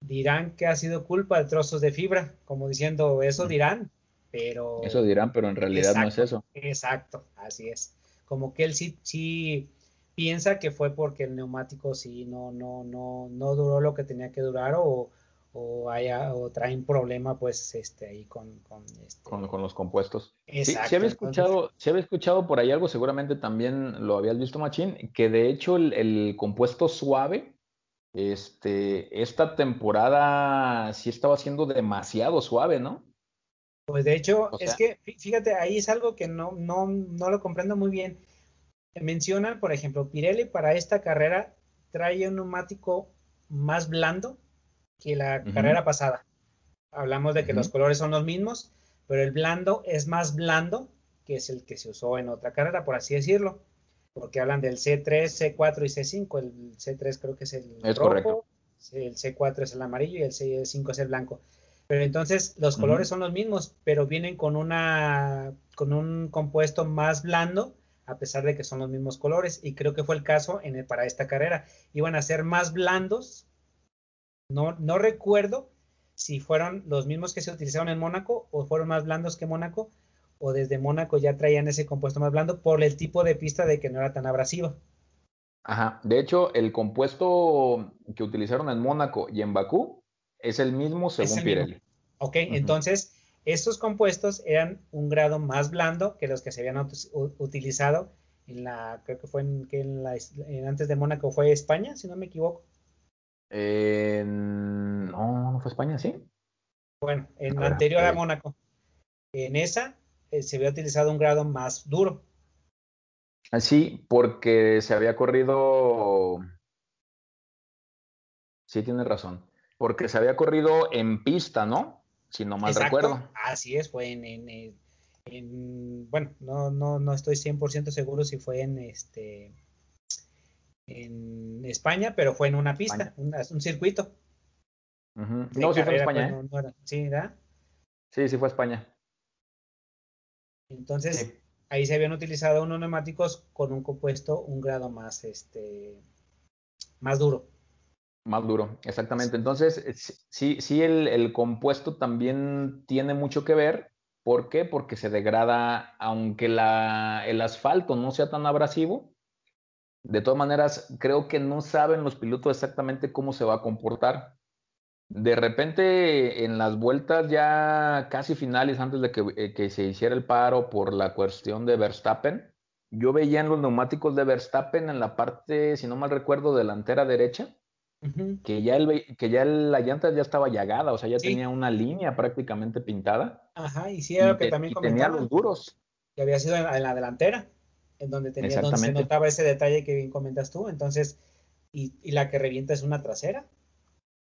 dirán que ha sido culpa de trozos de fibra, como diciendo, eso dirán, pero... Eso dirán, pero en realidad no es eso. Exacto, así es. Como que él sí, sí, piensa que fue porque el neumático sí no, no, no, no duró lo que tenía que durar o, o haya o trae un problema pues este ahí con con, este... con, los compuestos. Exacto. Sí, había escuchado, había escuchado por ahí algo, seguramente también lo habías visto, Machín, que de hecho el, compuesto suave, este, esta temporada sí estaba siendo demasiado suave, ¿no? Pues de hecho, es que fíjate, ahí es algo que no, no, no lo comprendo muy bien mencionan, por ejemplo, Pirelli para esta carrera trae un neumático más blando que la carrera pasada. Hablamos de que los colores son los mismos, pero el blando es más blando que es el que se usó en otra carrera, por así decirlo. Porque hablan del C3, C4 y C5. El C3 creo que es el rojo, el C4 es el amarillo y el C5 es el blanco. Pero entonces los colores son los mismos, pero vienen con una con un compuesto más blando a pesar de que son los mismos colores. Y creo que fue el caso en para esta carrera. Iban a ser más blandos. No, no recuerdo si fueron los mismos que se utilizaron en Mónaco o fueron más blandos que Mónaco o desde Mónaco ya traían ese compuesto más blando por el tipo de pista de que no era tan abrasiva. Ajá, de hecho el compuesto que utilizaron en Mónaco y en Bakú es el mismo según Pirelli. Ok, entonces estos compuestos eran un grado más blando que los que se habían utilizado en la, creo que fue en, que en la, antes de Mónaco fue España, si no me equivoco. no, no fue España, ¿sí? Bueno, en la anterior a Mónaco. En esa eh, se había utilizado un grado más duro. Ah, sí, porque se había corrido. Sí, tienes razón. Porque se había corrido en pista, ¿no? si no mal recuerdo. Así es, fue en, en, bueno, no, no, no estoy 100% seguro si fue en este en España, pero fue en una pista, un, circuito. No, sí fue en España. Pues, ¿eh? Sí, ¿verdad? Sí, sí fue España. Entonces, ahí se habían utilizado unos neumáticos con un compuesto un grado más, este, más duro. Más duro, exactamente. Entonces, sí, sí el, compuesto también tiene mucho que ver. ¿Por qué? Porque se degrada, aunque el asfalto no sea tan abrasivo, de todas maneras, creo que no saben los pilotos exactamente cómo se va a comportar. De repente en las vueltas ya casi finales, antes de eh, que, se hiciera el paro por la cuestión de Verstappen, yo veía en los neumáticos de Verstappen en la parte, si no mal recuerdo, delantera derecha, que ya, el, que ya la llanta ya estaba llagada, o sea, ya tenía una línea prácticamente pintada. Ajá, y sí, era lo que también tenía los duros. Que había sido en la, delantera, en donde, tenía, donde se notaba ese detalle que bien comentas tú. Entonces, y, y la que revienta es una trasera.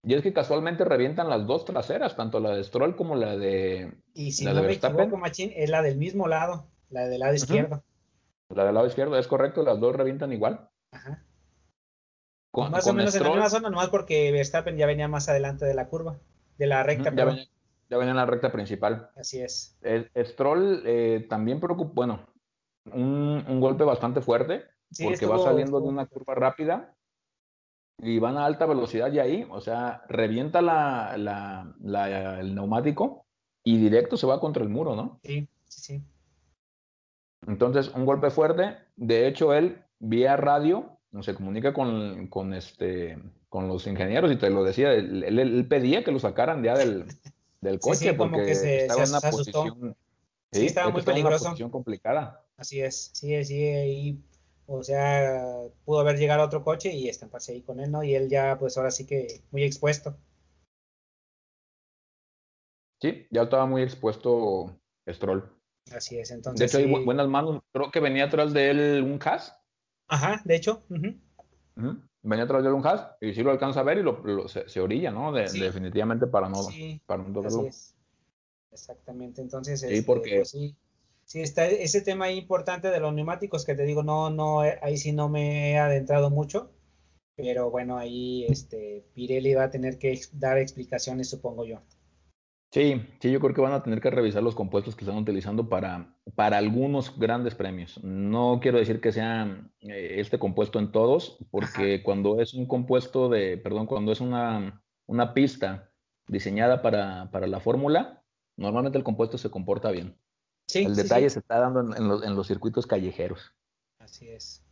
Y es que casualmente revientan las dos traseras, tanto la de Stroll como la de. Y si no me equivoco, Machín, es la del mismo lado, la del lado izquierdo. La del lado izquierdo, es correcto, las dos revientan igual. Ajá. más o menos en la misma zona, nomás porque Verstappen ya venía más adelante de la curva, de la recta. ya, venía, ya, venía, en la recta principal. Así es. Stroll eh, también preocupa, bueno, un, golpe bastante fuerte, porque va saliendo de una curva rápida y van a alta velocidad y ahí, o sea, revienta la, la, el neumático y directo se va contra el muro, ¿no? Sí, sí, sí. Entonces, un golpe fuerte. De hecho, él vía radio se comunica con, con, este, con los ingenieros y te lo decía, él, pedía que lo sacaran ya del, del coche porque estaba en una posición, sí, estaba muy peligroso. En una posición complicada. Así es, sí, sí, y o sea, pudo haber llegado a otro coche y estamparse ahí con él, ¿no? Y él ya, pues ahora sí que muy expuesto. Sí, ya estaba muy expuesto Stroll. Así es, entonces. De hecho, hay buenas manos. Creo que venía atrás de él un Haas. Ajá, de hecho. Venía atrás de él un Haas y sí lo alcanza a ver y lo, se, orilla, ¿no? Definitivamente para no, para no tocarlo. Exactamente, entonces. Sí, este, porque. Pues sí está ese tema importante de los neumáticos que te digo, no, no, ahí sí no me he adentrado mucho, pero bueno, ahí este Pirelli va a tener que dar explicaciones, supongo yo. Sí, sí, yo creo que van a tener que revisar los compuestos que están utilizando para, para algunos grandes premios. No quiero decir que sea eh, este compuesto en todos, porque cuando es un compuesto de, perdón, cuando es una, una pista diseñada para, para la fórmula, normalmente el compuesto se comporta bien el detalle se está dando en, los, circuitos callejeros. Así es.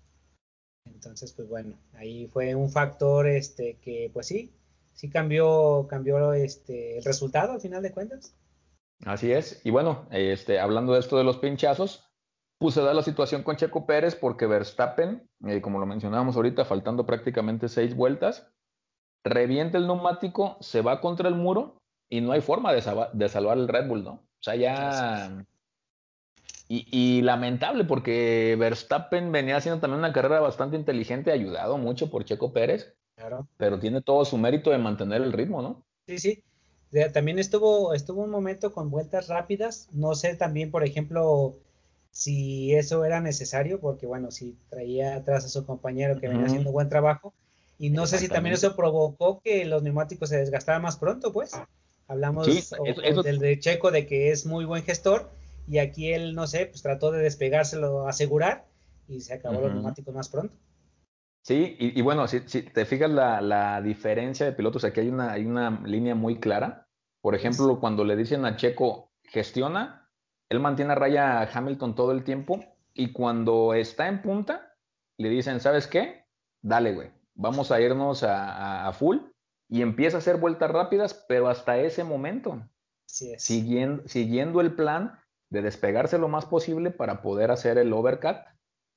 Entonces, pues bueno, ahí fue un factor este que pues sí, sí cambió, cambió este el resultado al final de cuentas. Así es. Y bueno, este, hablando de esto de los pinchazos, puse da la situación con Checo Pérez porque Verstappen, eh, como lo mencionábamos ahorita, faltando prácticamente seis vueltas, revienta el neumático, se va contra el muro y no hay forma de, de salvar el Red Bull, ¿no? O sea, ya y, lamentable porque Verstappen venía haciendo también una carrera bastante inteligente, ayudado mucho por Checo Pérez. Claro. Pero tiene todo su mérito de mantener el ritmo, ¿no? Sí, sí. También estuvo, estuvo un momento con vueltas rápidas. No sé también, por ejemplo, si eso era necesario, porque bueno, si traía atrás a su compañero que venía haciendo buen trabajo. Y no sé si también eso provocó que los neumáticos se desgastaran más pronto, pues. Hablamos del de Checo de que es muy buen gestor y aquí él, no sé, pues trató de despegárselo, asegurar y se acabó los neumáticos más pronto. Sí, y, bueno, si, te fijas la, diferencia de pilotos, aquí hay una, hay una línea muy clara. Por ejemplo, cuando le dicen a Checo, gestiona, él mantiene a raya a Hamilton todo el tiempo y cuando está en punta, le dicen, ¿sabes qué? Dale, güey, vamos a irnos a, full y empieza a hacer vueltas rápidas, pero hasta ese momento, Siguiendo, siguiendo el plan de despegarse lo más posible para poder hacer el overcut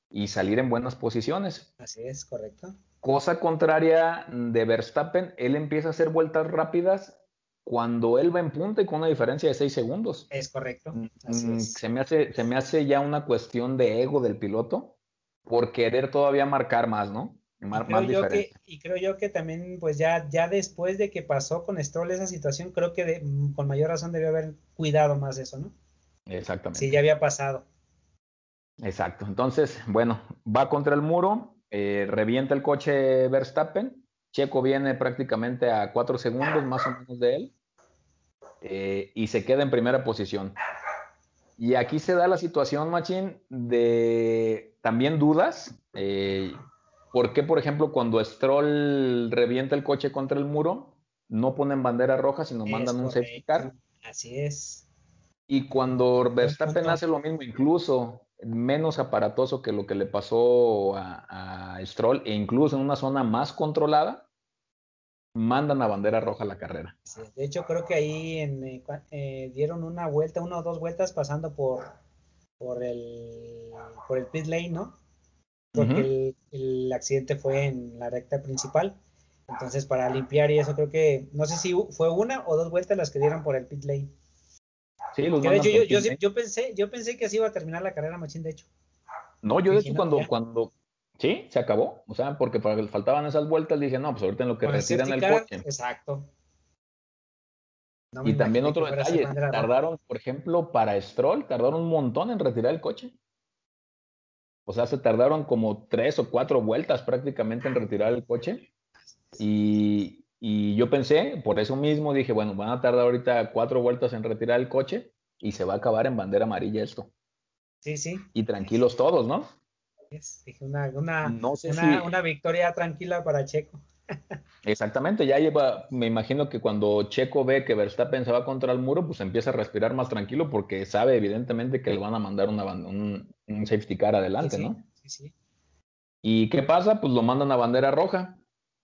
y salir en buenas posiciones. Así es, correcto. Cosa contraria de Verstappen, él empieza a hacer vueltas rápidas cuando él va en punta y con una diferencia de 6 segundos. Es correcto. Mm, mm, se, me hace, se me hace ya una cuestión de ego del piloto por querer todavía marcar más, ¿no? Y, creo yo que, y creo yo que también, pues ya, ya después de que pasó con Stroll esa situación, creo que con mayor razón debió haber cuidado más eso, ¿no? Exactamente. Sí, ya había pasado. Exacto. Entonces, bueno, va contra el muro, eh, revienta el coche Verstappen. Checo viene prácticamente a cuatro segundos más o menos de él eh, y se queda en primera posición. Y aquí se da la situación, Machín, de también dudas. Eh, ¿Por qué, por ejemplo, cuando Stroll revienta el coche contra el muro, no ponen bandera roja, sino mandan un safety car? Así es. Y cuando Verstappen hace lo mismo, incluso menos aparatoso que lo que le pasó a, Stroll, e incluso en una zona más controlada, mandan a bandera roja la carrera. de hecho, creo que ahí eh, eh, dieron una vuelta, una o dos vueltas pasando por, por, el, por el pit lane, ¿no? Porque el, accidente fue en la recta principal. Entonces, para limpiar y eso, creo que, no sé si fue una o dos vueltas las que dieron por el pit lane. Sí, los de hecho, yo, yo, pensé, yo pensé que así iba a terminar la carrera Machín, de hecho. No, yo de hecho cuando, cuando, sí, se acabó, o sea, porque faltaban esas vueltas, dije, no, pues ahorita en lo que retiran el coche. Exacto. y también otro detalle, tardaron, por ejemplo, para Stroll, tardaron un montón en retirar el coche. O sea, se tardaron como tres o cuatro vueltas prácticamente en retirar el coche. Y, y yo pensé, por eso mismo dije, bueno, van a tardar ahorita cuatro vueltas en retirar el coche y se va a acabar en bandera amarilla esto. Sí, sí. Y tranquilos todos, ¿no? dije una, una, victoria tranquila para Checo. [laughs] Exactamente, ya lleva, me imagino que cuando Checo ve que Verstappen se va contra el muro, pues empieza a respirar más tranquilo porque sabe evidentemente que le van a mandar una, un, un safety car adelante, ¿no? Sí, sí. ¿Y qué pasa? Pues lo mandan a bandera roja.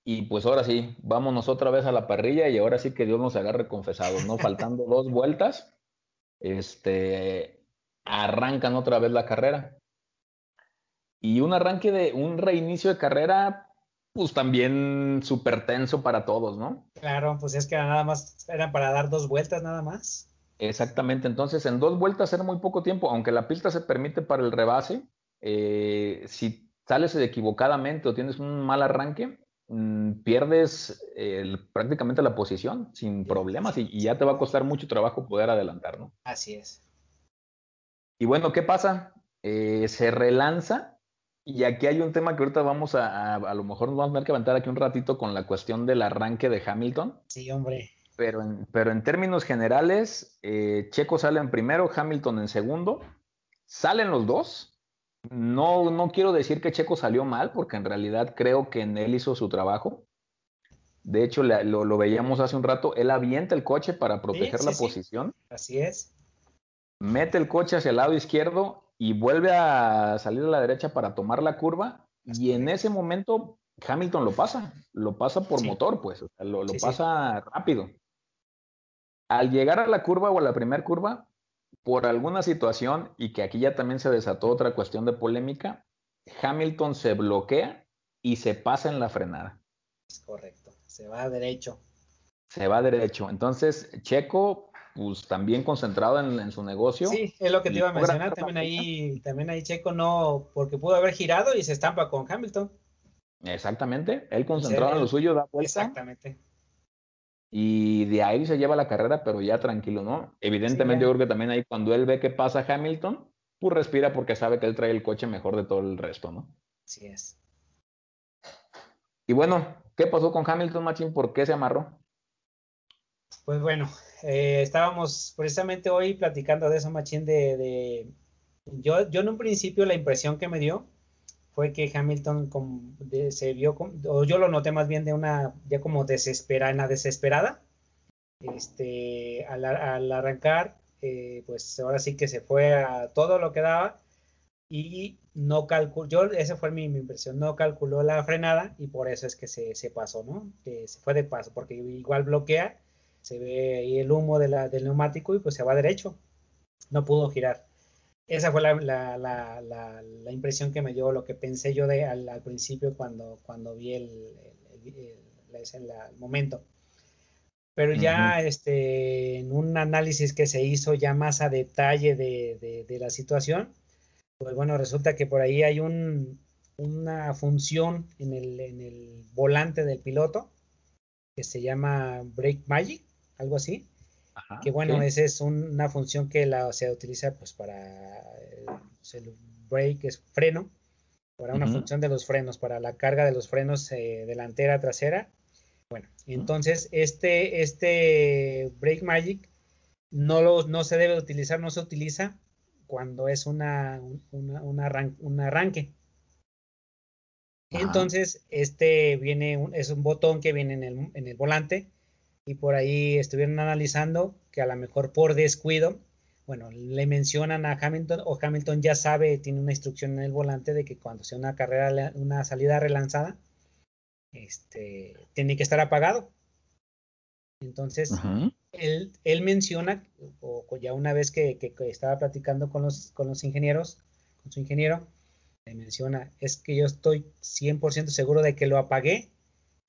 Y pues ahora sí, vámonos otra vez a la parrilla y ahora sí que Dios nos agarre confesados, ¿no? Faltando [laughs] dos vueltas, este, arrancan otra vez la carrera. Y un arranque de un reinicio de carrera, pues también súper tenso para todos, ¿no? Claro, pues es que nada más eran para dar dos vueltas nada más. Exactamente, entonces en dos vueltas era muy poco tiempo, aunque la pista se permite para el rebase, eh, si sales equivocadamente o tienes un mal arranque, mm, pierdes prácticamente la posición sin problemas y, ya te va a costar mucho trabajo poder adelantar, ¿no? Así es. Y bueno, ¿qué pasa? Eh, se relanza y aquí hay un tema que ahorita vamos a, a, lo mejor nos vamos a tener que aventar aquí un ratito con la cuestión del arranque de Hamilton. Sí, hombre. Pero en, pero en términos generales, eh, Checo sale en primero, Hamilton en segundo. Salen los dos. No, no quiero decir que Checo salió mal, porque en realidad creo que en él hizo su trabajo. De hecho, lo, veíamos hace un rato, él avienta el coche para proteger la posición. Así es. Mete el coche hacia el lado izquierdo y vuelve a salir a la derecha para tomar la curva y en ese momento Hamilton lo pasa, lo pasa por motor, pues, lo, pasa rápido. Al llegar a la curva o a la primera curva, por alguna situación, y que aquí ya también se desató otra cuestión de polémica, Hamilton se bloquea y se pasa en la frenada. Es correcto, se va derecho. Se va derecho. Entonces, Checo pues también concentrado en, su negocio. Sí, es lo que te iba a mencionar, también ahí, también ahí Checo no, porque pudo haber girado y se estampa con Hamilton. Exactamente, él concentrado en lo suyo da vuelta. Exactamente. Y de ahí se lleva la carrera, pero ya tranquilo, ¿no? Evidentemente yo creo que también ahí cuando él ve que pasa Hamilton, pues respira porque sabe que él trae el coche mejor de todo el resto, ¿no? Así es. Y bueno, ¿qué pasó con Hamilton, Machín? ¿Por qué se amarró? Pues bueno, eh, estábamos precisamente hoy platicando de eso, Machín, de, yo, yo en un principio la impresión que me dio fue que Hamilton se vio, o yo lo noté más bien de una, ya como desesperada, desesperada, este, al, arrancar, eh, pues ahora sí que se fue a todo lo que daba y no calculó, yo, esa fue mi, impresión, no calculó la frenada y por eso es que se, se pasó, ¿no? Que se fue de paso, porque igual bloquea se ve ahí el humo de la, del neumático y pues se va derecho. No pudo girar. Esa fue la, la, la, la impresión que me dio, lo que pensé yo de, al, principio cuando, cuando vi el, el, momento. Pero ya este, en un análisis que se hizo ya más a detalle de, de, la situación, pues bueno, resulta que por ahí hay un, una función en el, en el volante del piloto que se llama Brake Magic algo así. Que bueno, esa es una función que la, se utiliza pues para eh, el brake, es freno, para una función de los frenos, para la carga de los frenos eh, delantera, trasera. Bueno, entonces este, este Brake Magic no, lo, no se debe utilizar, no se utiliza cuando es una, un arranque. Entonces, este viene, es un botón que viene en el, en el volante y por ahí estuvieron analizando que a lo mejor por descuido, bueno, le mencionan a Hamilton o Hamilton ya sabe, tiene una instrucción en el volante de que cuando sea una carrera, una salida relanzada, este, tiene que estar apagado. Entonces, él, él, menciona, o, ya una vez que, que, estaba platicando con los, con los ingenieros, con su ingeniero, le menciona, es que yo estoy 100% seguro de que lo apagué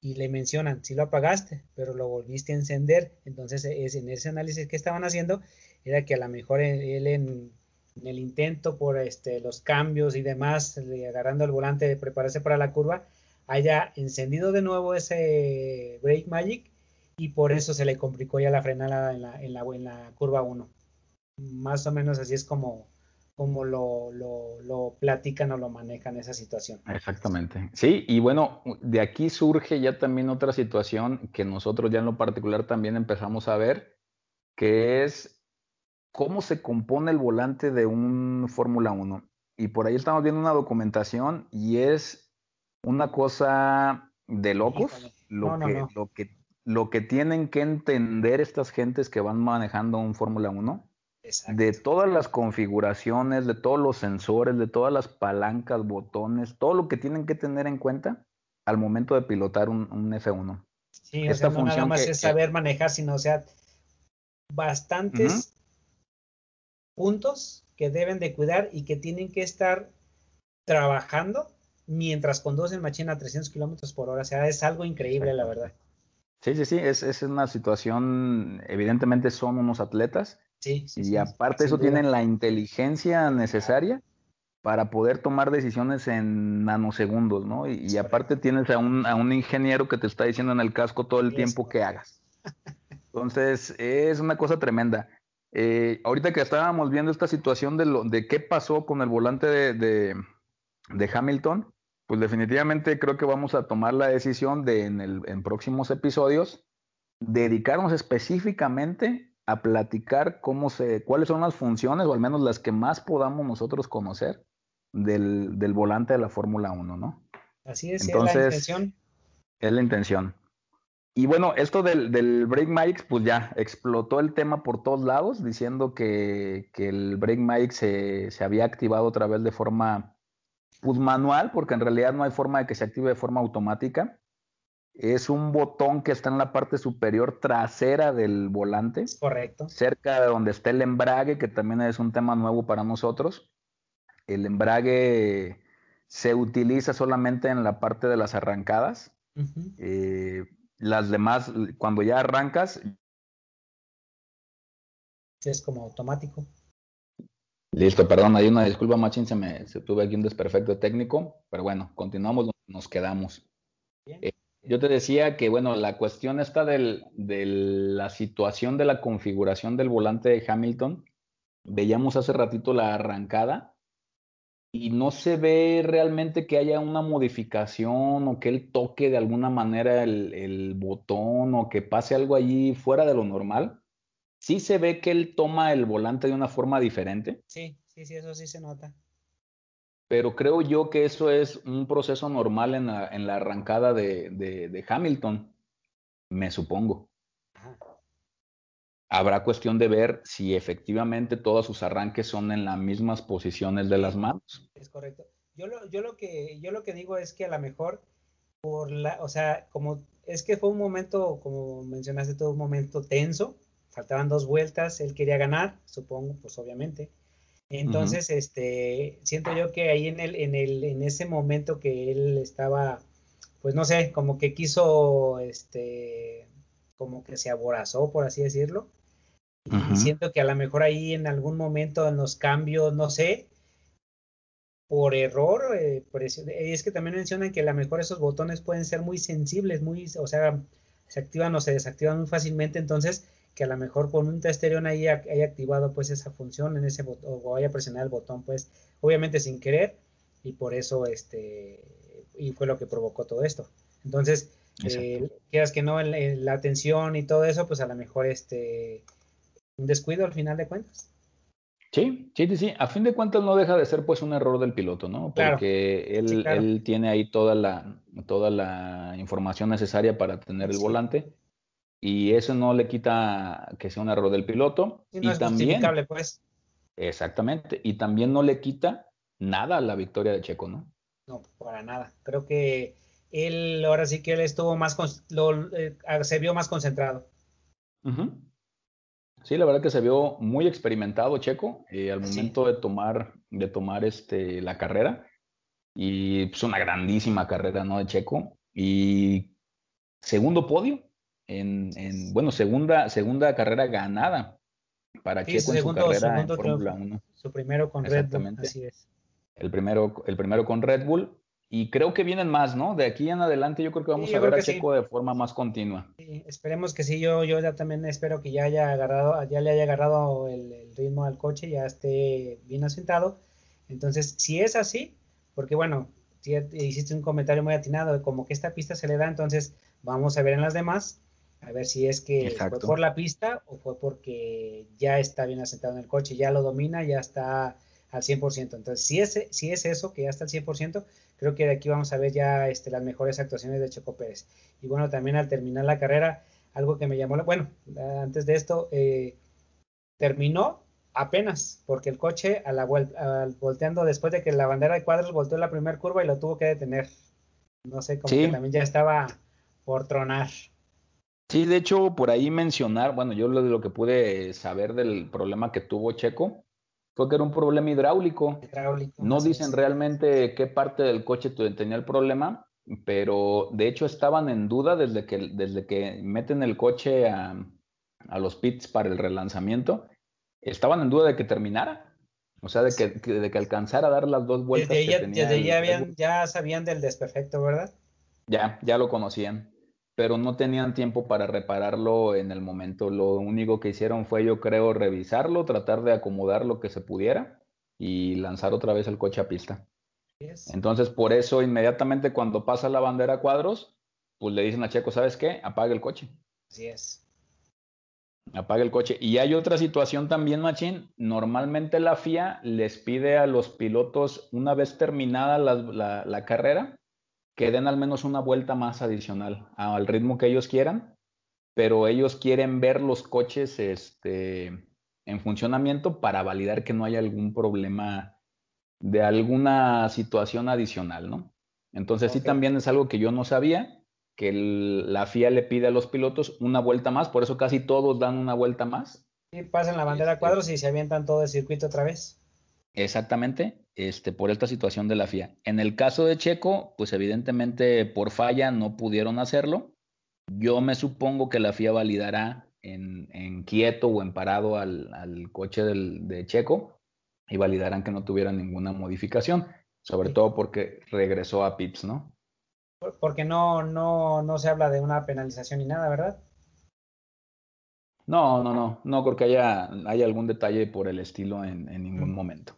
y le mencionan, si lo apagaste, pero lo volviste a encender. Entonces, es, en ese análisis que estaban haciendo, era que a lo mejor él en, el intento por este, los cambios y demás, agarrando el volante de prepararse para la curva, haya encendido de nuevo ese Brake Magic y por eso se le complicó ya la frenada en la, en la, en la curva 1. Más o menos así es como, como lo, lo, lo, platican o lo manejan esa situación. Exactamente. Sí, y bueno, de aquí surge ya también otra situación que nosotros ya en lo particular también empezamos a ver, que es cómo se compone el volante de un Fórmula 1. Y por ahí estamos viendo una documentación y es una cosa de locos lo, que, lo, que, lo que tienen que entender estas gentes que van manejando un Fórmula 1 de todas las configuraciones, de todos los sensores, de todas las palancas, botones, todo lo que tienen que tener en cuenta al momento de pilotar un, F1. Sí, Esta no nada más es saber manejar, sino o sea, bastantes puntos que deben de cuidar y que tienen que estar trabajando mientras conducen machina a 300 kilómetros por hora. O sea, es algo increíble, la verdad. Sí, sí, sí, es, es una situación, evidentemente son unos atletas y aparte eso tienen la inteligencia necesaria para poder tomar decisiones en nanosegundos, ¿no? Y, aparte tienes a un, a un, ingeniero que te está diciendo en el casco todo el tiempo que hagas. Entonces, es una cosa tremenda. Eh, ahorita que estábamos viendo esta situación de, lo, de qué pasó con el volante de, de, de, Hamilton, pues definitivamente creo que vamos a tomar la decisión de en, el, en próximos episodios dedicarnos específicamente a platicar cómo se, cuáles son las funciones, o al menos las que más podamos nosotros conocer del, del volante de la Fórmula 1, ¿no? Así es, Entonces, es la intención. Es la intención. Y bueno, esto del, del Brake Mics, pues ya explotó el tema por todos lados, diciendo que, que el Brake Mic se, se, había activado otra vez de forma pues, manual, porque en realidad no hay forma de que se active de forma automática. Es un botón que está en la parte superior trasera del volante. Correcto. Cerca de donde está el embrague, que también es un tema nuevo para nosotros. El embrague se utiliza solamente en la parte de las arrancadas. Eh, las demás, cuando ya arrancas. Es como automático. Listo, perdón, hay una disculpa, Machín, se me se tuve aquí un desperfecto técnico, pero bueno, continuamos donde nos quedamos. Bien. Eh, yo te decía que, bueno, la cuestión está de la situación de la configuración del volante de Hamilton. Veíamos hace ratito la arrancada y no se ve realmente que haya una modificación o que él toque de alguna manera el, el botón o que pase algo allí fuera de lo normal. Sí se ve que él toma el volante de una forma diferente. Sí, sí, sí, eso sí se nota pero creo yo que eso es un proceso normal en la, en la arrancada de, de, Hamilton, me supongo. Habrá cuestión de ver si efectivamente todos sus arranques son en las mismas posiciones de las manos. Es correcto. Yo lo, yo lo, que, yo lo que digo es que a lo mejor, por la, o sea, como es que fue un momento, como mencionaste, todo un momento tenso, faltaban dos vueltas, él quería ganar, supongo, pues obviamente entonces, este, siento yo que ahí en el, en el, en ese momento que él estaba, pues no sé, como que quiso, este, como que se aborazó, por así decirlo. Y siento que a lo mejor ahí en algún momento en los cambios, no sé, por error, eh, por es que también mencionan que a lo mejor esos botones pueden ser muy sensibles, muy, o sea, se activan o se desactivan muy fácilmente, entonces que a lo mejor con un testerión ahí haya activado pues esa función en ese botón o haya presionado el botón pues obviamente sin querer y por eso este y fue lo que provocó todo esto. Entonces eh, quieras que no la atención y todo eso pues a lo mejor este un descuido al final de cuentas. Sí, sí, sí, a fin de cuentas no deja de ser pues un error del piloto, ¿no? Porque él, él, tiene ahí toda la, toda la información necesaria para tener el volante y eso no le quita que sea un error del piloto. y no es también, pues. Exactamente. Y también no le quita nada a la victoria de Checo, ¿no? No, para nada. Creo que él, ahora sí que él estuvo más, lo, eh, se vio más concentrado. Sí, la verdad que se vio muy experimentado Checo eh, al momento de tomar, de tomar este, la carrera. Y pues una grandísima carrera, ¿no? De Checo. Y segundo podio en, en bueno, segunda, segunda carrera ganada para Checo en su carrera en Fórmula 1. Su primero con Red Bull, así es. El primero, el primero con Red Bull y creo que vienen más, ¿no? De aquí en adelante yo creo que vamos a ver a Checo de forma más continua. Sí, esperemos que sí, yo, yo ya también espero que ya haya agarrado, ya le haya agarrado el, ritmo al coche, ya esté bien asentado. Entonces, si es así, porque bueno, hiciste un comentario muy atinado de como que esta pista se le da, entonces vamos a ver en las demás, a ver si es que fue por la pista o fue porque ya está bien asentado en el coche, ya lo domina, ya está al 100%. Entonces, si es, si es eso, que ya está al 100%, creo que de aquí vamos a ver ya este, las mejores actuaciones de Checo Pérez. Y bueno, también al terminar la carrera, algo que me llamó, bueno, antes de esto, eh, terminó apenas, porque el coche a la al volteando después de que la bandera de cuadros volteó la primera curva y lo tuvo que detener. No sé, como que también ya estaba por tronar. Sí, de hecho, por ahí mencionar, bueno, yo lo, lo que pude saber del problema que tuvo Checo, fue que era un problema hidráulico. no dicen realmente qué parte del coche tenía el problema, pero de hecho estaban en duda desde que, desde que meten el coche a, los pits para el relanzamiento, estaban en duda de que terminara. O sea, de que, de que alcanzara a dar las dos vueltas. Desde, que tenía desde ya, ya sabían del desperfecto, ¿verdad? Ya, ya lo conocían pero no tenían tiempo para repararlo en el momento. Lo único que hicieron fue, yo creo, revisarlo, tratar de acomodar lo que se pudiera y lanzar otra vez el coche a pista. Entonces, por eso, inmediatamente cuando pasa la bandera a cuadros, pues le dicen a Checo, ¿sabes qué? Apaga el coche. Así es. Apaga el coche. Y hay otra situación también, Machín. Normalmente la FIA les pide a los pilotos, una vez terminada la, la carrera, que den al menos una vuelta más adicional al ritmo que ellos quieran, pero ellos quieren ver los coches este, en funcionamiento para validar que no haya algún problema de alguna situación adicional, ¿no? Entonces sí también es algo que yo no sabía, que la FIA le pide a los pilotos una vuelta más, por eso casi todos dan una vuelta más. Sí, pasan la bandera este cuadros y se avientan todo el circuito otra vez. Exactamente, este, por esta situación de la FIA. En el caso de Checo, pues evidentemente por falla no pudieron hacerlo. Yo me supongo que la FIA validará en, quieto o en parado al, coche de Checo y validarán que no tuviera ninguna modificación, sobre todo porque regresó a Pips, ¿no? Porque no, no, no se habla de una penalización ni nada, ¿verdad? No, no, no, no creo que haya, haya algún detalle por el estilo en, ningún momento.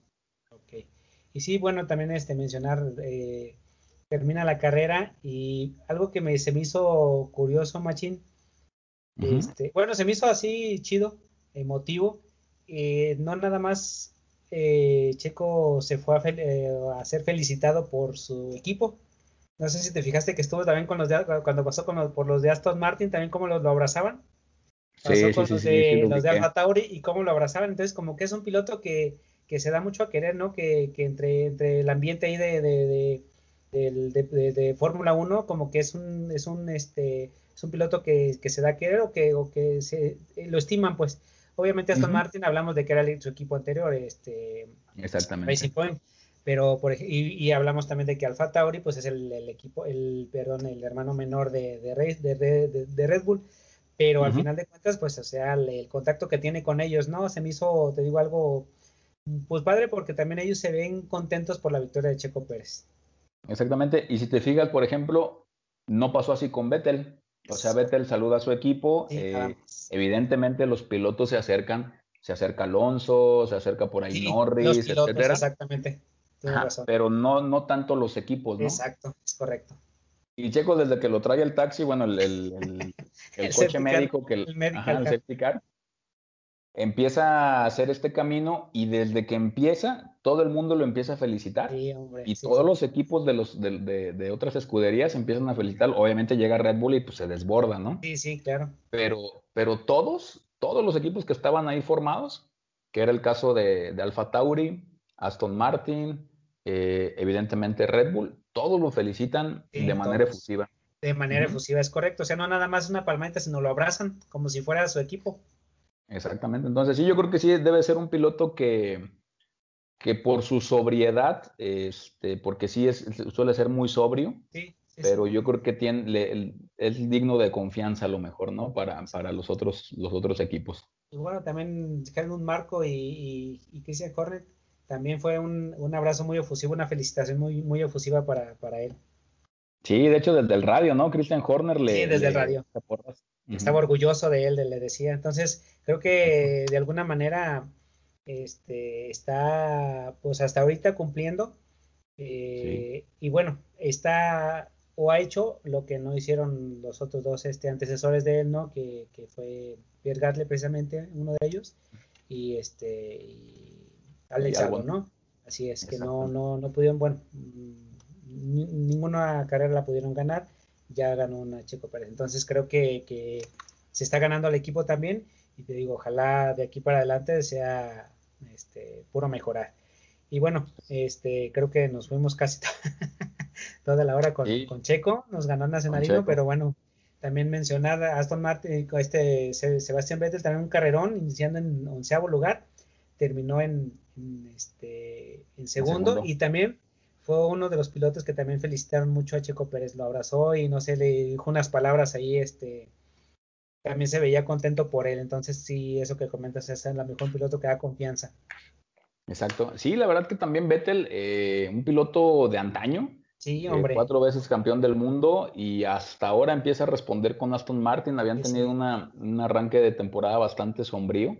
Y sí, bueno, también este, mencionar, eh, termina la carrera y algo que me, se me hizo curioso, Machín, este, bueno, se me hizo así chido, emotivo, eh, no nada más eh, Checo se fue a, ser felicitado por su equipo, no sé si te fijaste que estuvo también con los de, cuando pasó con por los de Aston Martin, también cómo lo, abrazaban. Pasó con los, de, los de Alfa Tauri y cómo lo abrazaban. Entonces, como que es un piloto que, que se da mucho a querer, ¿no? Que, que entre, entre el ambiente ahí de, de, de, de Fórmula 1, como que es un, es un, este, es un piloto que, que, se da a querer o que, o que se, lo estiman, pues. Obviamente Aston Martin hablamos de que era su equipo anterior, este, Exactamente. Racing Point, pero por, y, y, hablamos también de que Alfa Tauri, pues es el, el equipo, el, perdón, el hermano menor de, de, de, Red Bull, pero al final de cuentas, pues, o sea, el, el, contacto que tiene con ellos, ¿no? Se me hizo, te digo, algo pues padre porque también ellos se ven contentos por la victoria de Checo Pérez. Exactamente, y si te fijas, por ejemplo, no pasó así con Vettel. O sea, Vettel saluda a su equipo, eh, evidentemente los pilotos se acercan, se acerca Alonso, se acerca por ahí Norris, etcétera. Exactamente. pero no, no tanto los equipos, ¿no? Exacto, es correcto. Y Checo, desde que lo trae el taxi, bueno, el, el, [laughs] coche médico, que el, ajá, el empieza a hacer este camino y desde que empieza, todo el mundo lo empieza a felicitar. y todos los equipos de, los, de, otras escuderías empiezan a felicitar. Obviamente llega Red Bull y pues se desborda, ¿no? Sí, sí, claro. Pero, pero todos, todos los equipos que estaban ahí formados, que era el caso de, Alfa Tauri, Aston Martin, eh, evidentemente Red Bull, todos lo felicitan de manera efusiva. De manera efusiva, es correcto. O sea, no nada más una palmadita, sino lo abrazan como si fuera su equipo. Exactamente. Entonces, sí, yo creo que sí debe ser un piloto que, que por su sobriedad, este, porque sí es, suele ser muy sobrio, sí, pero yo creo que tiene, es digno de confianza a lo mejor, ¿no? Para, para los, otros, los otros equipos. Y bueno, también un Marco y, y, y Christian Hornet también fue un, un, abrazo muy efusivo, una felicitación muy, muy efusiva para, para él. Sí, de hecho desde el radio, ¿no? Christian Horner le... Sí, desde el radio. Estaba orgulloso de él, le decía. Entonces, creo que de alguna manera este, está, pues hasta ahorita cumpliendo. Eh, y bueno, está o ha hecho lo que no hicieron los otros dos este, antecesores de él, ¿no? Que, que fue Pierre Gasly precisamente, uno de ellos, y este y Alex Albon, ¿no? Así es, que no, no, no pudieron, bueno, ninguna carrera la pudieron ganar, ya ganó una Checo Pérez. Entonces creo que, que se está ganando al equipo también, y te digo, ojalá de aquí para adelante sea este, puro mejorar. Y bueno, este, creo que nos fuimos casi [laughs] toda la hora con, con, Checo, nos ganó Nacionalino, pero bueno, también mencionar a Aston Martin, este Sebastián Vettel, también un carrerón, iniciando en onceavo lugar, terminó en, este, en segundo, y también fue uno de los pilotos que también felicitaron mucho a Checo Pérez, lo abrazó y no sé, le dijo unas palabras ahí, este, también se veía contento por él. Entonces, sí, eso que comentas es el mejor piloto que da confianza. Exacto. Sí, la verdad que también Vettel, eh, un piloto de antaño. Sí, eh, hombre. cuatro veces campeón del mundo y hasta ahora empieza a responder con Aston Martin. Habían tenido Una, un arranque de temporada bastante sombrío.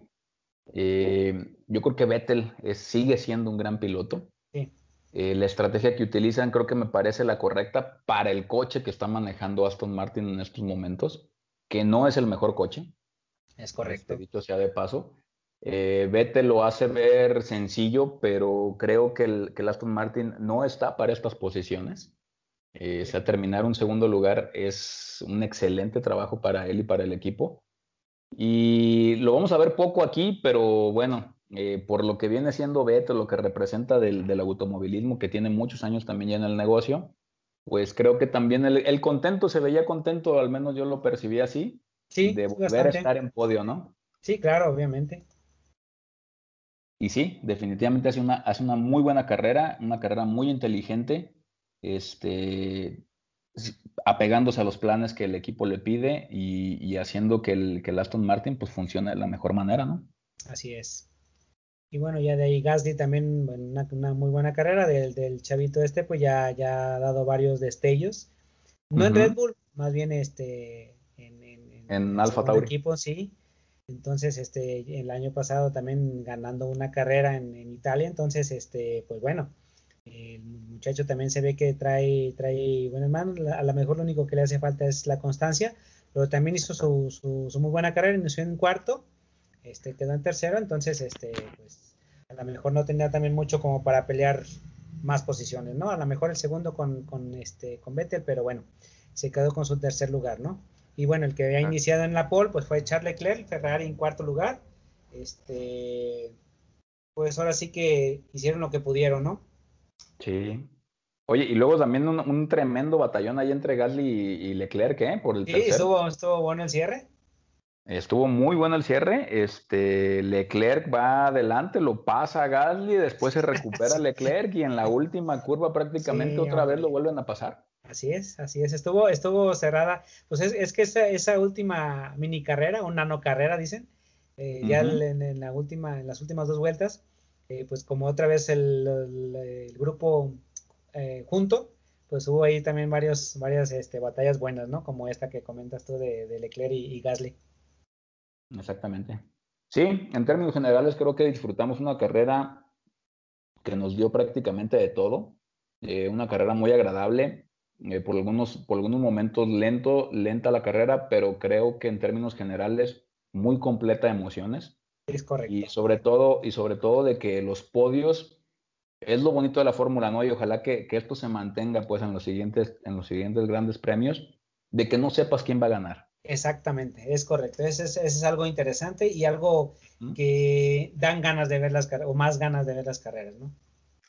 Eh, yo creo que Vettel sigue siendo un gran piloto. Sí. La estrategia que utilizan creo que me parece la correcta para el coche que está manejando Aston Martin en estos momentos que no es el mejor coche. Es correcto. Este, dicho sea de paso. Eh, Vettel lo hace ver sencillo, pero creo que el, Aston Martin no está para estas posiciones. Eh, o sea, terminar un segundo lugar es un excelente trabajo para él y para el equipo. Y lo vamos a ver poco aquí, pero bueno, eh, por lo que viene siendo Vettel, lo que representa del, del, automovilismo, que tiene muchos años también ya en el negocio, pues creo que también el, contento se veía contento, al menos yo lo percibí así, sí, de volver a estar en podio, ¿no? Sí, claro, obviamente. Y sí, definitivamente hace una, hace una muy buena carrera, una carrera muy inteligente, este, apegándose a los planes que el equipo le pide y, haciendo que el, que el Aston Martin pues funcione de la mejor manera, ¿no? Así es. Y bueno, ya de ahí Gasly también, una, muy buena carrera del, del, chavito este, pues ya, ya ha dado varios destellos. No en Red Bull, más bien este en, en, en, Alfa Tauri. equipo, sí. Entonces, este, el año pasado también ganando una carrera en, Italia. Entonces, este, pues bueno, el muchacho también se ve que trae, trae buenas manos. A lo mejor lo único que le hace falta es la constancia, pero también hizo su, su, su muy buena carrera, inició en cuarto este, quedó en tercero, entonces, este, pues, a lo mejor no tendría también mucho como para pelear más posiciones, ¿no? A lo mejor el segundo con, con, este, con Vettel, pero bueno, se quedó con su tercer lugar, ¿no? Y bueno, el que había iniciado en la pole, pues fue Charles Leclerc, Ferrari en cuarto lugar, este, pues ahora sí que hicieron lo que pudieron, ¿no? Sí. Oye, y luego también un, tremendo batallón ahí entre Gasly y, Leclerc, ¿eh? Por el sí, estuvo, estuvo bueno el cierre. Estuvo muy bueno el cierre. Este Leclerc va adelante, lo pasa a Gasly, después se [laughs] recupera Leclerc y en la última curva prácticamente otra vez lo vuelven a pasar. Así es, así es. Estuvo, estuvo cerrada. Pues es, que esa, esa, última mini carrera, o nano carrera, dicen, eh, ya en, la última, en las últimas dos vueltas, eh, pues como otra vez el, grupo eh, junto, pues hubo ahí también varios, varias este, batallas buenas, ¿no? Como esta que comentas tú de, Leclerc y Gasly. Exactamente. Sí, en términos generales creo que disfrutamos una carrera que nos dio prácticamente de todo, eh, una carrera muy agradable, eh, por, algunos, por algunos momentos lento, lenta la carrera, pero creo que en términos generales muy completa de emociones. Es correcto. Y sobre todo, y sobre todo de que los podios es lo bonito de la Fórmula, ¿no? Y ojalá que, que, esto se mantenga pues en los siguientes, en los siguientes grandes premios, de que no sepas quién va a ganar. Exactamente, es correcto. Ese es, algo interesante y algo que dan ganas de ver las carreras, o más ganas de ver las carreras, ¿no?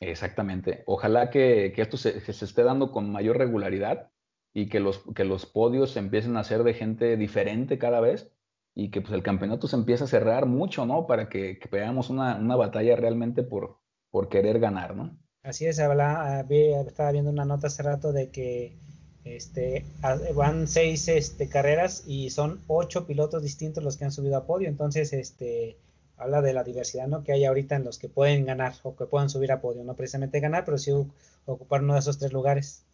Exactamente. Ojalá que, esto se, esté dando con mayor regularidad y que los, que los podios empiecen a ser de gente diferente cada vez y que pues el campeonato se empiece a cerrar mucho, ¿no? Para que, veamos una, batalla realmente por, por querer ganar, ¿no? Así es, habla, estaba viendo una nota hace rato de que este, van seis este, carreras y son ocho pilotos distintos los que han subido a podio, entonces este, habla de la diversidad ¿no? que hay ahorita en los que pueden ganar o que puedan subir a podio, no precisamente ganar, pero sí ocupar uno de esos tres lugares.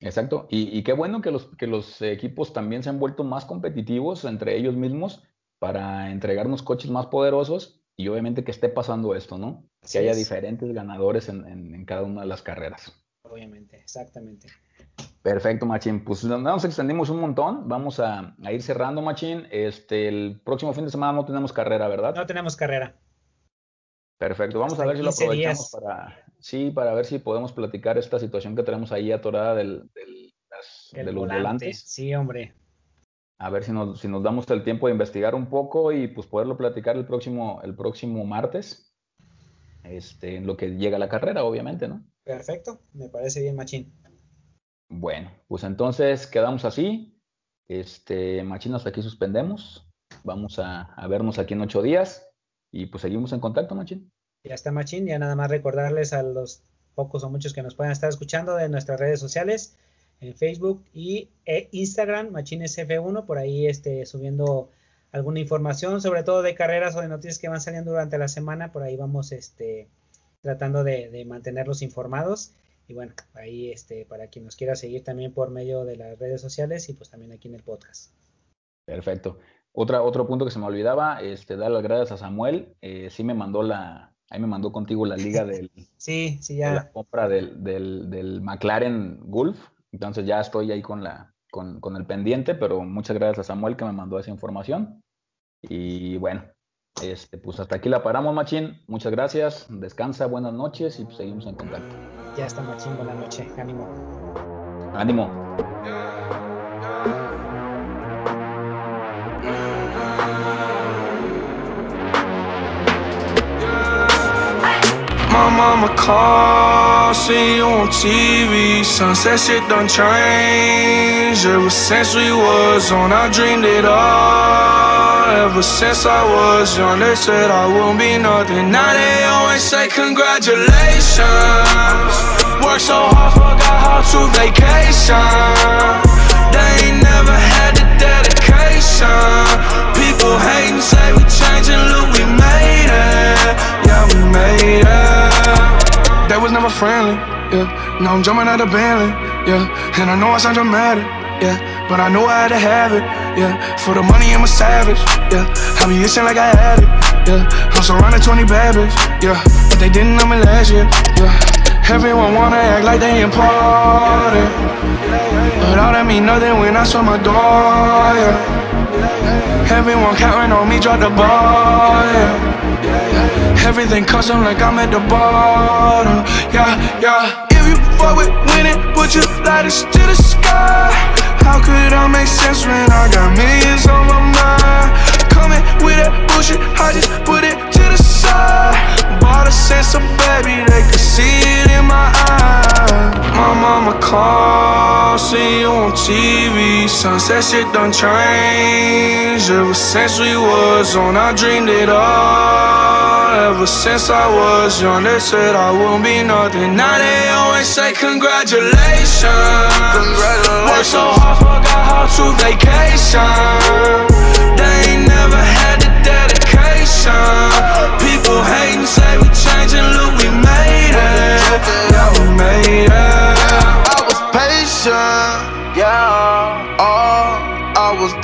Exacto, y, qué bueno que los, que los equipos también se han vuelto más competitivos entre ellos mismos para entregarnos coches más poderosos y obviamente que esté pasando esto, ¿no? que haya diferentes ganadores en, cada una de las carreras. Obviamente, exactamente. Perfecto, Machín. Pues nos extendimos un montón. Vamos a, ir cerrando, Machín. Este, el próximo fin de semana no tenemos carrera, ¿verdad? No tenemos carrera. Perfecto. Vamos a ver si lo aprovechamos para, sí, para ver si podemos platicar esta situación que tenemos ahí atorada del, de los volantes. Sí, hombre. A ver si nos, si nos damos el tiempo de investigar un poco y pues poderlo platicar el próximo, el próximo martes. Este, en lo que llega la carrera, obviamente, ¿no? Perfecto, me parece bien, Machín. Bueno, pues entonces quedamos así. Este, Machín, hasta aquí suspendemos. Vamos a, vernos aquí en ocho días y pues seguimos en contacto, Machín. Ya está, Machín. Ya nada más recordarles a los pocos o muchos que nos puedan estar escuchando de nuestras redes sociales, en Facebook y e Instagram, MachínesF1, por ahí este, subiendo alguna información, sobre todo de carreras o de noticias que van saliendo durante la semana. Por ahí vamos este, tratando de, de mantenerlos informados. Y bueno, ahí este, para quien nos quiera seguir también por medio de las redes sociales y pues también aquí en el podcast. Perfecto. Otra, otro punto que se me olvidaba, este, dar las gracias a Samuel. Eh, sí me mandó la, ahí me mandó contigo la liga del, [laughs] sí, sí, ya. la compra del, del, del, McLaren Gulf. Entonces ya estoy ahí con la, con, con el pendiente, pero muchas gracias a Samuel que me mandó esa información. Y bueno, este, pues hasta aquí la paramos, Machín. Muchas gracias. Descansa, buenas noches y pues seguimos en contacto. Ya está Machín, buena noche. Ánimo. Ánimo. My mama call, see you on TV Sunset shit done change Ever since we was on, I dreamed it all Ever since I was young, they said I won't be nothing. Now they always say congratulations. Work so hard, forgot how to vacation. They ain't never had the dedication People hating, say we changing, look, we made it. Yeah, we made it. That was never friendly, yeah. Now I'm jumping out of Bentley, yeah. And I know I sound dramatic, yeah. But I know I had to have it, yeah. For the money, I'm a savage, yeah. I be itching like I had it, yeah. I'm surrounded 20 bad yeah. But they didn't know me last year, yeah. Everyone wanna act like they important. But all that mean nothing when I saw my door, yeah. Everyone counting on me, drop the ball, yeah. Everything custom like I'm at the bottom, yeah, yeah If you fuck with winning, put your lighters to the sky How could I make sense when I got millions on my mind? Coming with Sunset shit done changed. Ever since we was on, I dreamed it all. Ever since I was young, they said I wouldn't be nothing. Now they always say congratulations. Congratulations. Worked so hard, forgot how to vacation. They ain't never had the dedication. People hating, say we changing, look, we made it. Yeah, we made it. I was patient,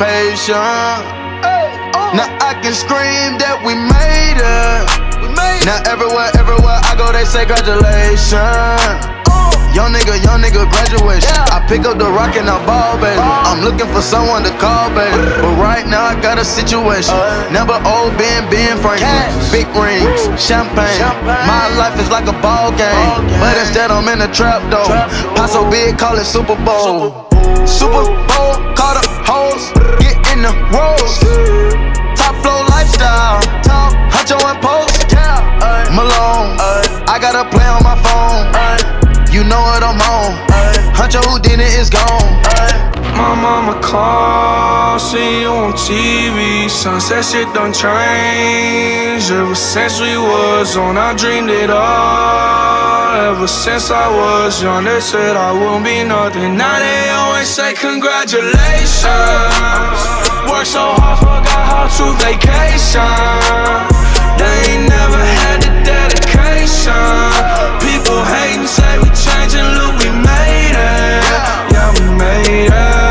patient. Uh. Now I can scream that we made it. Now everywhere, everywhere I go, they say congratulations. Uh. Young nigga, young nigga, graduation. Yeah. I pick up the rock and I ball, baby. Uh. I'm looking for someone to call, baby. But right now I got a situation. Uh, Never old Ben, Ben Franklin. Big rings, champagne. champagne. My life is like a ball game. Ball game. But instead I'm in a trap though. Pop so big, call it Super Bowl. Super Bowl, call the hoes, get in the rolls. Top flow lifestyle, top huncho and post. Malone, I got a play on my phone. You know what I'm on. Huncho Houdini is gone. My car, see you on TV. Sunset shit done changed. Ever since we was on, I dreamed it all. Ever since I was young, they said I won't be nothing. Now they always say congratulations. Worked so hard, forgot how to vacation. They ain't never had the dedication. People hating, say we changing, look, we made it. Yeah.